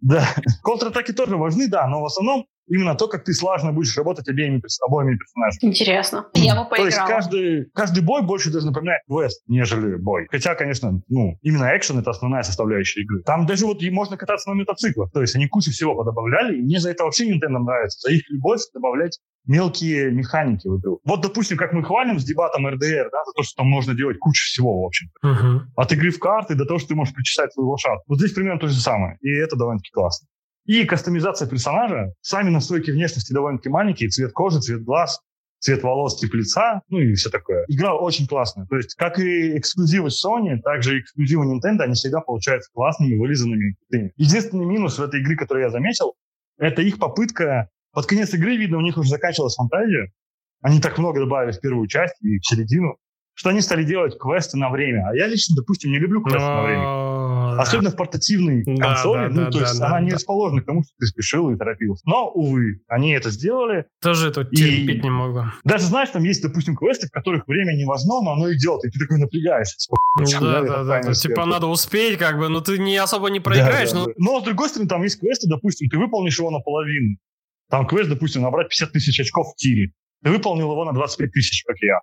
Да. Контратаки тоже важны, да, но в основном именно то, как ты слаженно будешь работать обеими, обоими персонажами. Интересно. Я бы поиграла. То есть каждый, каждый бой больше даже напоминает квест, нежели бой. Хотя, конечно, ну, именно экшен — это основная составляющая игры. Там даже вот и можно кататься на мотоциклах. То есть они кучу всего подобавляли, и мне за это вообще Nintendo нравится. За их любовь добавлять мелкие механики в игру. Вот, допустим, как мы хвалим с дебатом РДР, да, за то, что там можно делать кучу всего, в общем. Мгм. От игры в карты до того, что ты можешь причесать свою лошадку. Вот здесь примерно то же самое. И это довольно-таки классно. И кастомизация персонажа. Сами настройки внешности довольно-таки маленькие. Цвет кожи, цвет глаз, цвет волос, тип лица, ну и все такое. Игра очень классная. То есть, как и эксклюзивы Sony, так же и эксклюзивы Nintendo, они всегда получаются классными, вылизанными. Единственный минус в этой игре, который я заметил, это их попытка... Под конец игры, видно, у них уже заканчивалась фантазия. Они так много добавили в первую часть и в середину, что они стали делать квесты на время. А я лично, допустим, не люблю квесты на время. А, Особенно в портативной Да, консоли. да, ну, да, то есть да, она да, не да. расположена к тому, что ты спешил и торопился. Но, увы, они это сделали. Тоже это И- терпеть не могу. Даже, знаешь, там есть, допустим, квесты, в которых время не важно, но оно идет, и ты такой напрягаешься. типа, Ну «Чё, Да, да, да, да. Типа сверху». надо успеть, как бы, но ты не особо не Да, проиграешь. да, ну, да. Но, с другой стороны, там есть квесты, допустим, ты выполнишь его наполовину. Там квест, допустим, набрать 50 тысяч очков в тире. Ты выполнил его на 25 тысяч, как я.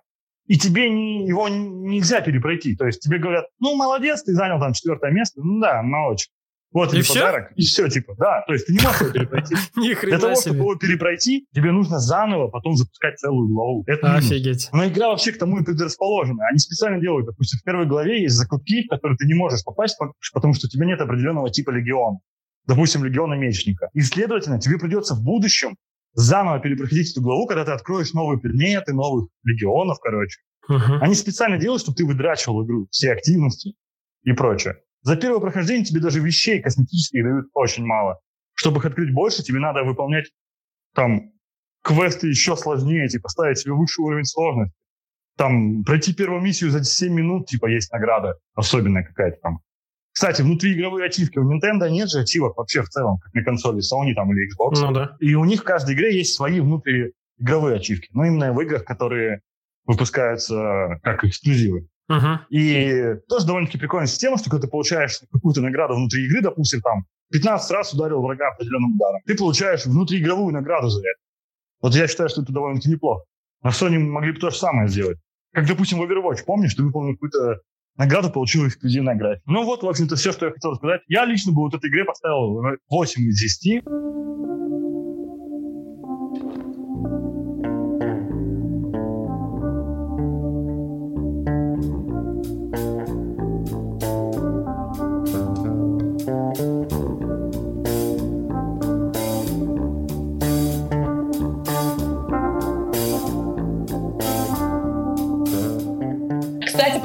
И тебе не, его нельзя перепройти. То есть тебе говорят, ну, молодец, ты занял там четвертое место. Ну да, молодец. Вот И всё? подарок. И все, типа, да. То есть ты не можешь его перепройти. [laughs] Ни Для хрена того, чтобы его перепройти, тебе нужно заново потом запускать целую главу. Это. Офигеть. Но игра вообще к тому и предрасположена. Они специально делают, допустим, в первой главе есть закутки, в которые ты не можешь попасть, по- потому что у тебя нет определенного типа легиона. Допустим, легиона мечника. И, следовательно, тебе придется в будущем заново перепроходить эту главу, когда ты откроешь новые предметы, новых легионов, короче. Мгм. Они специально делают, чтобы ты выдрачивал игру, все активности и прочее. За первое прохождение тебе даже вещей косметических дают очень мало. Чтобы их открыть больше, тебе надо выполнять там квесты еще сложнее, типа ставить себе высший уровень сложности. Там пройти первую миссию за 7 минут, типа есть награда особенная какая-то там. Кстати, внутриигровые ачивки у Nintendo нет же ачивок вообще в целом, как на консоли Sony там или Xbox. Ну да. И у них в каждой игре есть свои внутриигровые ачивки. Но именно в играх, которые выпускаются как эксклюзивы. Мгм. И тоже довольно-таки прикольная система, что когда ты получаешь какую-то награду внутри игры, допустим, там 15 раз ударил врага определенным ударом, ты получаешь внутриигровую награду за это. Вот я считаю, что это довольно-таки неплохо. На Sony могли бы то же самое сделать. Как, допустим, в Overwatch, помнишь, ты выполнил какую-то награду, получил эксклюзивный график. Ну вот, в общем-то, все, что я хотел сказать. Я лично бы вот этой игре поставил 8 из 10.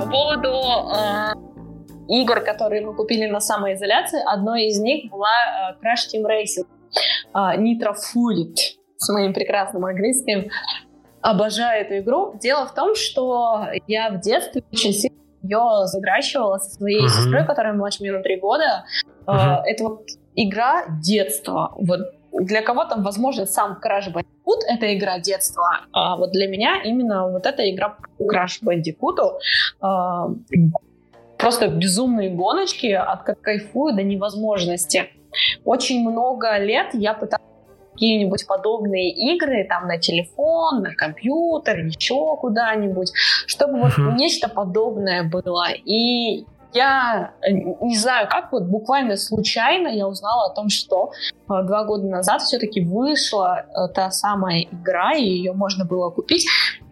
По поводу э, игр, которые мы купили на самоизоляции, одной из них была э, Crash Team Racing. Э, Nitro Fueled с моим прекрасным английским. Обожаю эту игру. Дело в том, что я в детстве очень сильно ее задрачивала со своей Мгм. сестрой, которая младше меня на три года. Э, Мгм. Это вот игра детства. Вот для кого-то, возможно, сам Crash Bandicoot — это игра детства, а вот для меня именно вот эта игра Crash Bandicoot а, просто безумные гоночки, от кайфую до невозможности. Очень много лет я пыталась какие-нибудь подобные игры там на телефон, на компьютер, еще куда-нибудь, чтобы вот Мгм. нечто подобное было. И я э, не знаю, как вот буквально случайно я узнала о том, что э, два года назад все-таки вышла э, та самая игра, и ее можно было купить.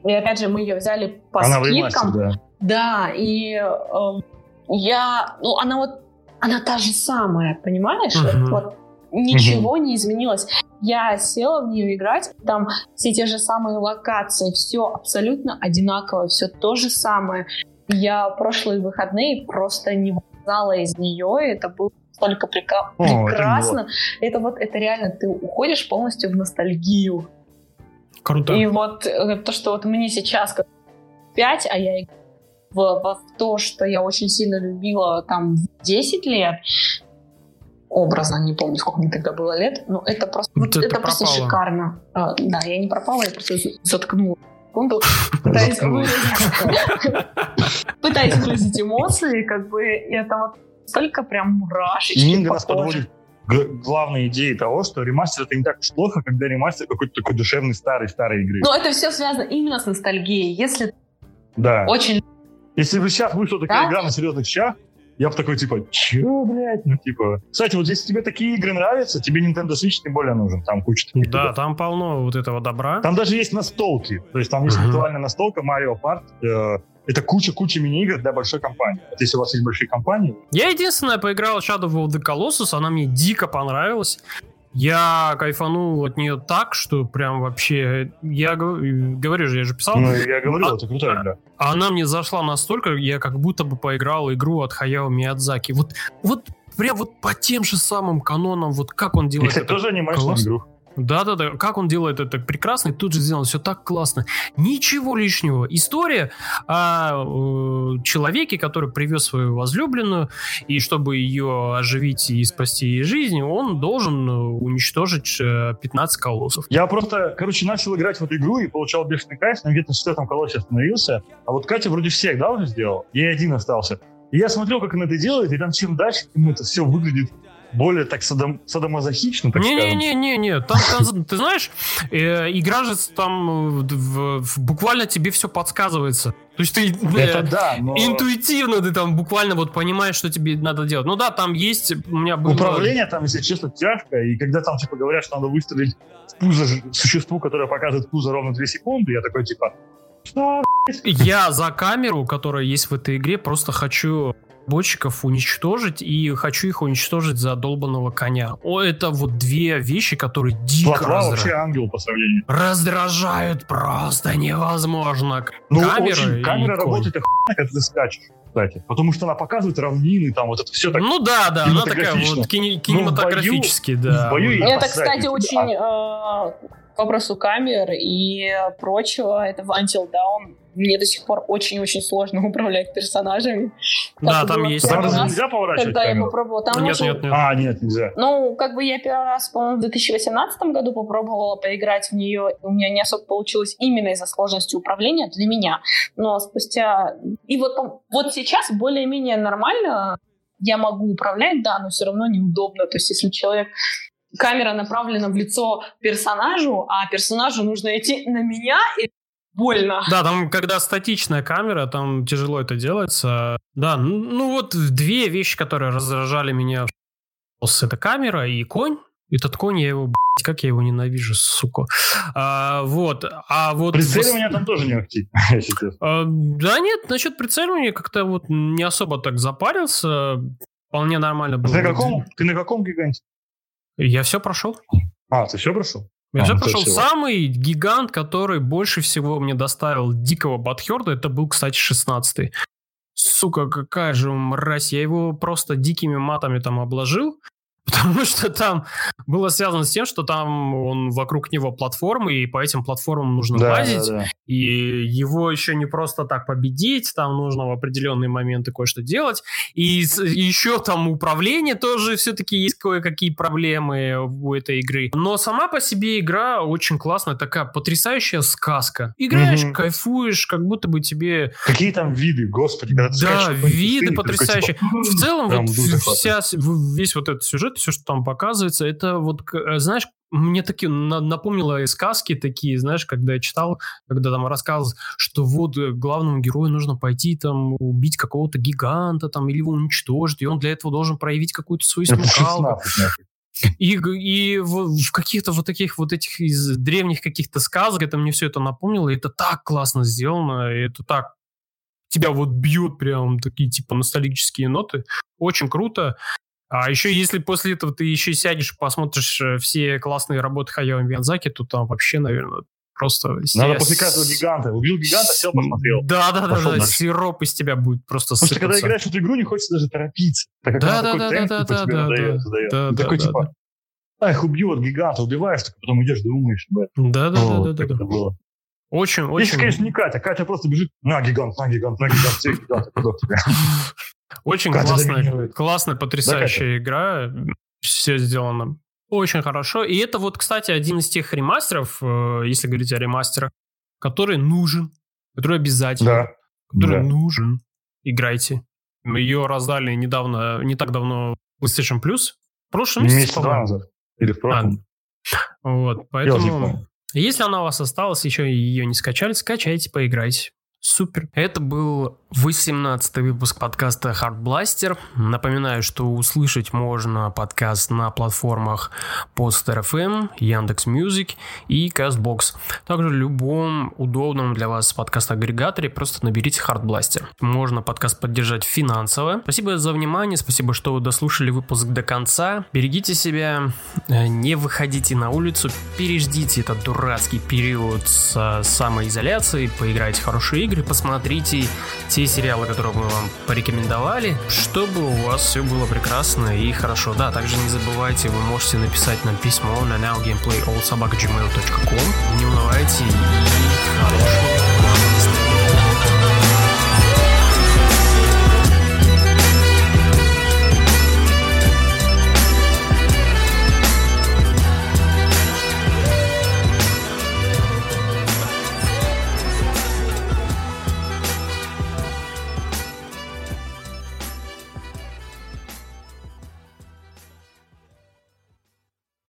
И опять же, мы ее взяли по Она скидкам. ремастере, да. Да, и э, я, ну, она вот, она та же самая, понимаешь? Мгм. Вот ничего не изменилось. Я села в нее играть, там все те же самые локации, все абсолютно одинаково, все то же самое. Я прошлые выходные просто не вылезала из нее, это было столько прека- О, прекрасно. Это вот, это реально, ты уходишь полностью в ностальгию. Круто. И вот э, то, что вот мне сейчас как 5, а я в, в то, что я очень сильно любила там в 10 лет, образно, не помню, сколько мне тогда было лет, но это просто, Вот вот это это просто шикарно. А, да, я не пропала, я просто заткнула секунду, [laughs] пытаясь выразить, пытаясь выразить эмоции, как бы, это вот столько прям мурашечки Нинга нас подводит главной идеей того, что ремастер это не так уж плохо, когда ремастер какой-то такой душевный старой-старой игры. Но это все связано именно с ностальгией. Если да. очень... Если бы сейчас вышла такая да? игра на серьезных щах, я бы такой, типа, чё, блядь? Ну, типа... Кстати, вот если тебе такие игры нравятся, тебе Nintendo Switch тем более нужен. Там куча таких Да, игр. там полно вот этого добра. Там даже есть настолки. То есть там есть uh-huh. виртуальная настолка Mario Kart. Э, это куча-куча мини-игр для большой компании. Вот если у вас есть большие компании... Я единственное поиграл Shadow of the Colossus, она мне дико понравилась. Я кайфанул от нее так, что прям вообще... Я говорю же, я же писал. Ну, я говорю, а, это крутая игра. Она мне зашла настолько, я как будто бы поиграл игру от Хаяо Миядзаки. Вот, вот прям вот по тем же самым канонам, вот как он делает. И, кстати, это тоже анимешная игру. Да-да-да, как он делает это прекрасно, и тут же сделано все так классно. Ничего лишнего. История о э, человеке, который привез свою возлюбленную, и чтобы ее оживить и спасти ей жизнь, он должен э, уничтожить э, 15 колоссов. Я просто, короче, начал играть в эту игру и получал бешеный кайф, но где-то в четвертом колоссе остановился. А вот Катя вроде всех, да, уже сделал? Я один остался. И я смотрел, как она это делает, и там чем дальше, тем это все выглядит более так садом, садомазохично, так не, скажем. Не-не-не, там, там [laughs] ты знаешь, э, игра же там в, в, буквально тебе все подсказывается. То есть ты Это э, да, но... интуитивно ты там буквально вот понимаешь, что тебе надо делать. Ну да, там есть, у меня было... Управление там, если честно, тяжко, и когда там типа говорят, что надо выстрелить в пузо существу, которое показывает пузо ровно 2 секунды, я такой типа, что, я за камеру, которая есть в этой игре, просто хочу ботчиков уничтожить, и хочу их уничтожить за долбанного коня. О, это вот две вещи, которые дико раздражают. вообще ангел по сравнению. Раздражают просто невозможно. Ну, камера, очень, камера работает охуенно, когда ты скачешь кстати. Потому что она показывает равнины, там вот это все так Ну да, да, она такая вот кине- кинематографически, ну, да. В бою это, кстати, очень э, к вопросу камер и прочего, это в Until Dawn мне до сих пор очень-очень сложно [laughs] управлять персонажами. Да, там есть. Там раз, нельзя поворачивать Когда камеру? я попробовала. Там нет, нет, нет. А, нет, нельзя. Ну, как бы я первый раз, по-моему, в 2018 году попробовала поиграть в нее. У меня не особо получилось именно из-за сложности управления для меня. Но спустя... И вот, вот сейчас более-менее нормально я могу управлять, да, но все равно неудобно. То есть, если человек камера направлена в лицо персонажу, а персонажу нужно идти на меня, и больно. Да, там, когда статичная камера, там тяжело это делается. Да, ну вот две вещи, которые раздражали меня. Это камера и конь. Этот конь, я его, блядь, как я его ненавижу, сука. А, вот, а вот... Прицеливание там тоже не актив, [laughs] а, Да нет, насчет прицеливания как-то вот не особо так запарился. Вполне нормально было. Ты на каком, ты на каком гиганте? Я все прошел. А, ты все прошел? Я уже прошел самый гигант, который больше всего мне доставил дикого Батхерда. Это был, кстати, 16-й. Сука, какая же мразь. Я его просто дикими матами там обложил. [laughs] Потому что там было связано с тем, что там он вокруг него платформы, и по этим платформам нужно да, лазить. Да, да. И его еще не просто так победить, там нужно в определенные моменты кое-что делать. И еще там управление тоже все-таки есть кое-какие проблемы у этой игры. Но сама по себе игра очень классная, такая потрясающая сказка. Играешь, угу. кайфуешь, как будто бы тебе... Какие там виды, господи. Когда да, виды потрясающие. Типа... В целом, вот вся, весь вот этот сюжет все, что там показывается, это вот, э, знаешь, мне такие напомнило сказки такие, знаешь, когда я читал, когда там рассказывал, что вот э, главному герою нужно пойти там убить какого-то гиганта там или его уничтожить, и он для этого должен проявить какую-то свою смекалку. И, и в, в каких-то вот таких вот этих из древних каких-то сказок это мне все это напомнило, и это так классно сделано, и это так тебя вот бьют прям такие типа ностальгические ноты. Очень круто. А еще если после этого ты еще сядешь, посмотришь э, все классные работы Хаяо Миядзаки, то там вообще, наверное, просто... Надо после каждого гиганта. Убил гиганта, сел, посмотрел. Да, да, да, да. Сироп из тебя будет просто Потому что когда играешь в эту игру, не хочется даже торопиться. Так как да, да, да, да, да, да, да, да, да, Такой типа, ах, убьет гиганта, убиваешь, так потом идешь, думаешь об этом. Да, да, да, да, да. было. Очень, очень. Если, конечно, не Катя. Катя просто бежит, на гигант, на гигант, на гигант, все гиганты, [laughs] Очень классная, классная, потрясающая игра. Все сделано очень хорошо. И это вот, кстати, один из тех ремастеров, э, если говорить о ремастерах, который нужен, который обязательно, да. который да. нужен. Играйте. Ее раздали недавно, не так давно PlayStation Plus прошлом месяце, Месяца два назад. Или в прошлом. А, вот, поэтому... Если она у вас осталась, еще ее не скачали, скачайте, поиграйте. Супер. Это был 18 выпуск подкаста Hard Blaster. Напоминаю, что услышать можно подкаст на платформах Podster FM, Яндекс Music и Castbox. Также в любом удобном для вас подкаст-агрегаторе просто наберите Hard Blaster. Можно подкаст поддержать финансово. Спасибо за внимание, спасибо, что вы дослушали выпуск до конца. Берегите себя, э, не выходите на улицу, переждите этот дурацкий период с самоизоляцией, поиграйте в хорошие игры, посмотрите те те сериалы, которые мы вам порекомендовали, чтобы у вас все было прекрасно и хорошо. Да, также не забывайте, вы можете написать нам письмо на nowgameplayallsobakagmail.com. Не унывайте и хорошего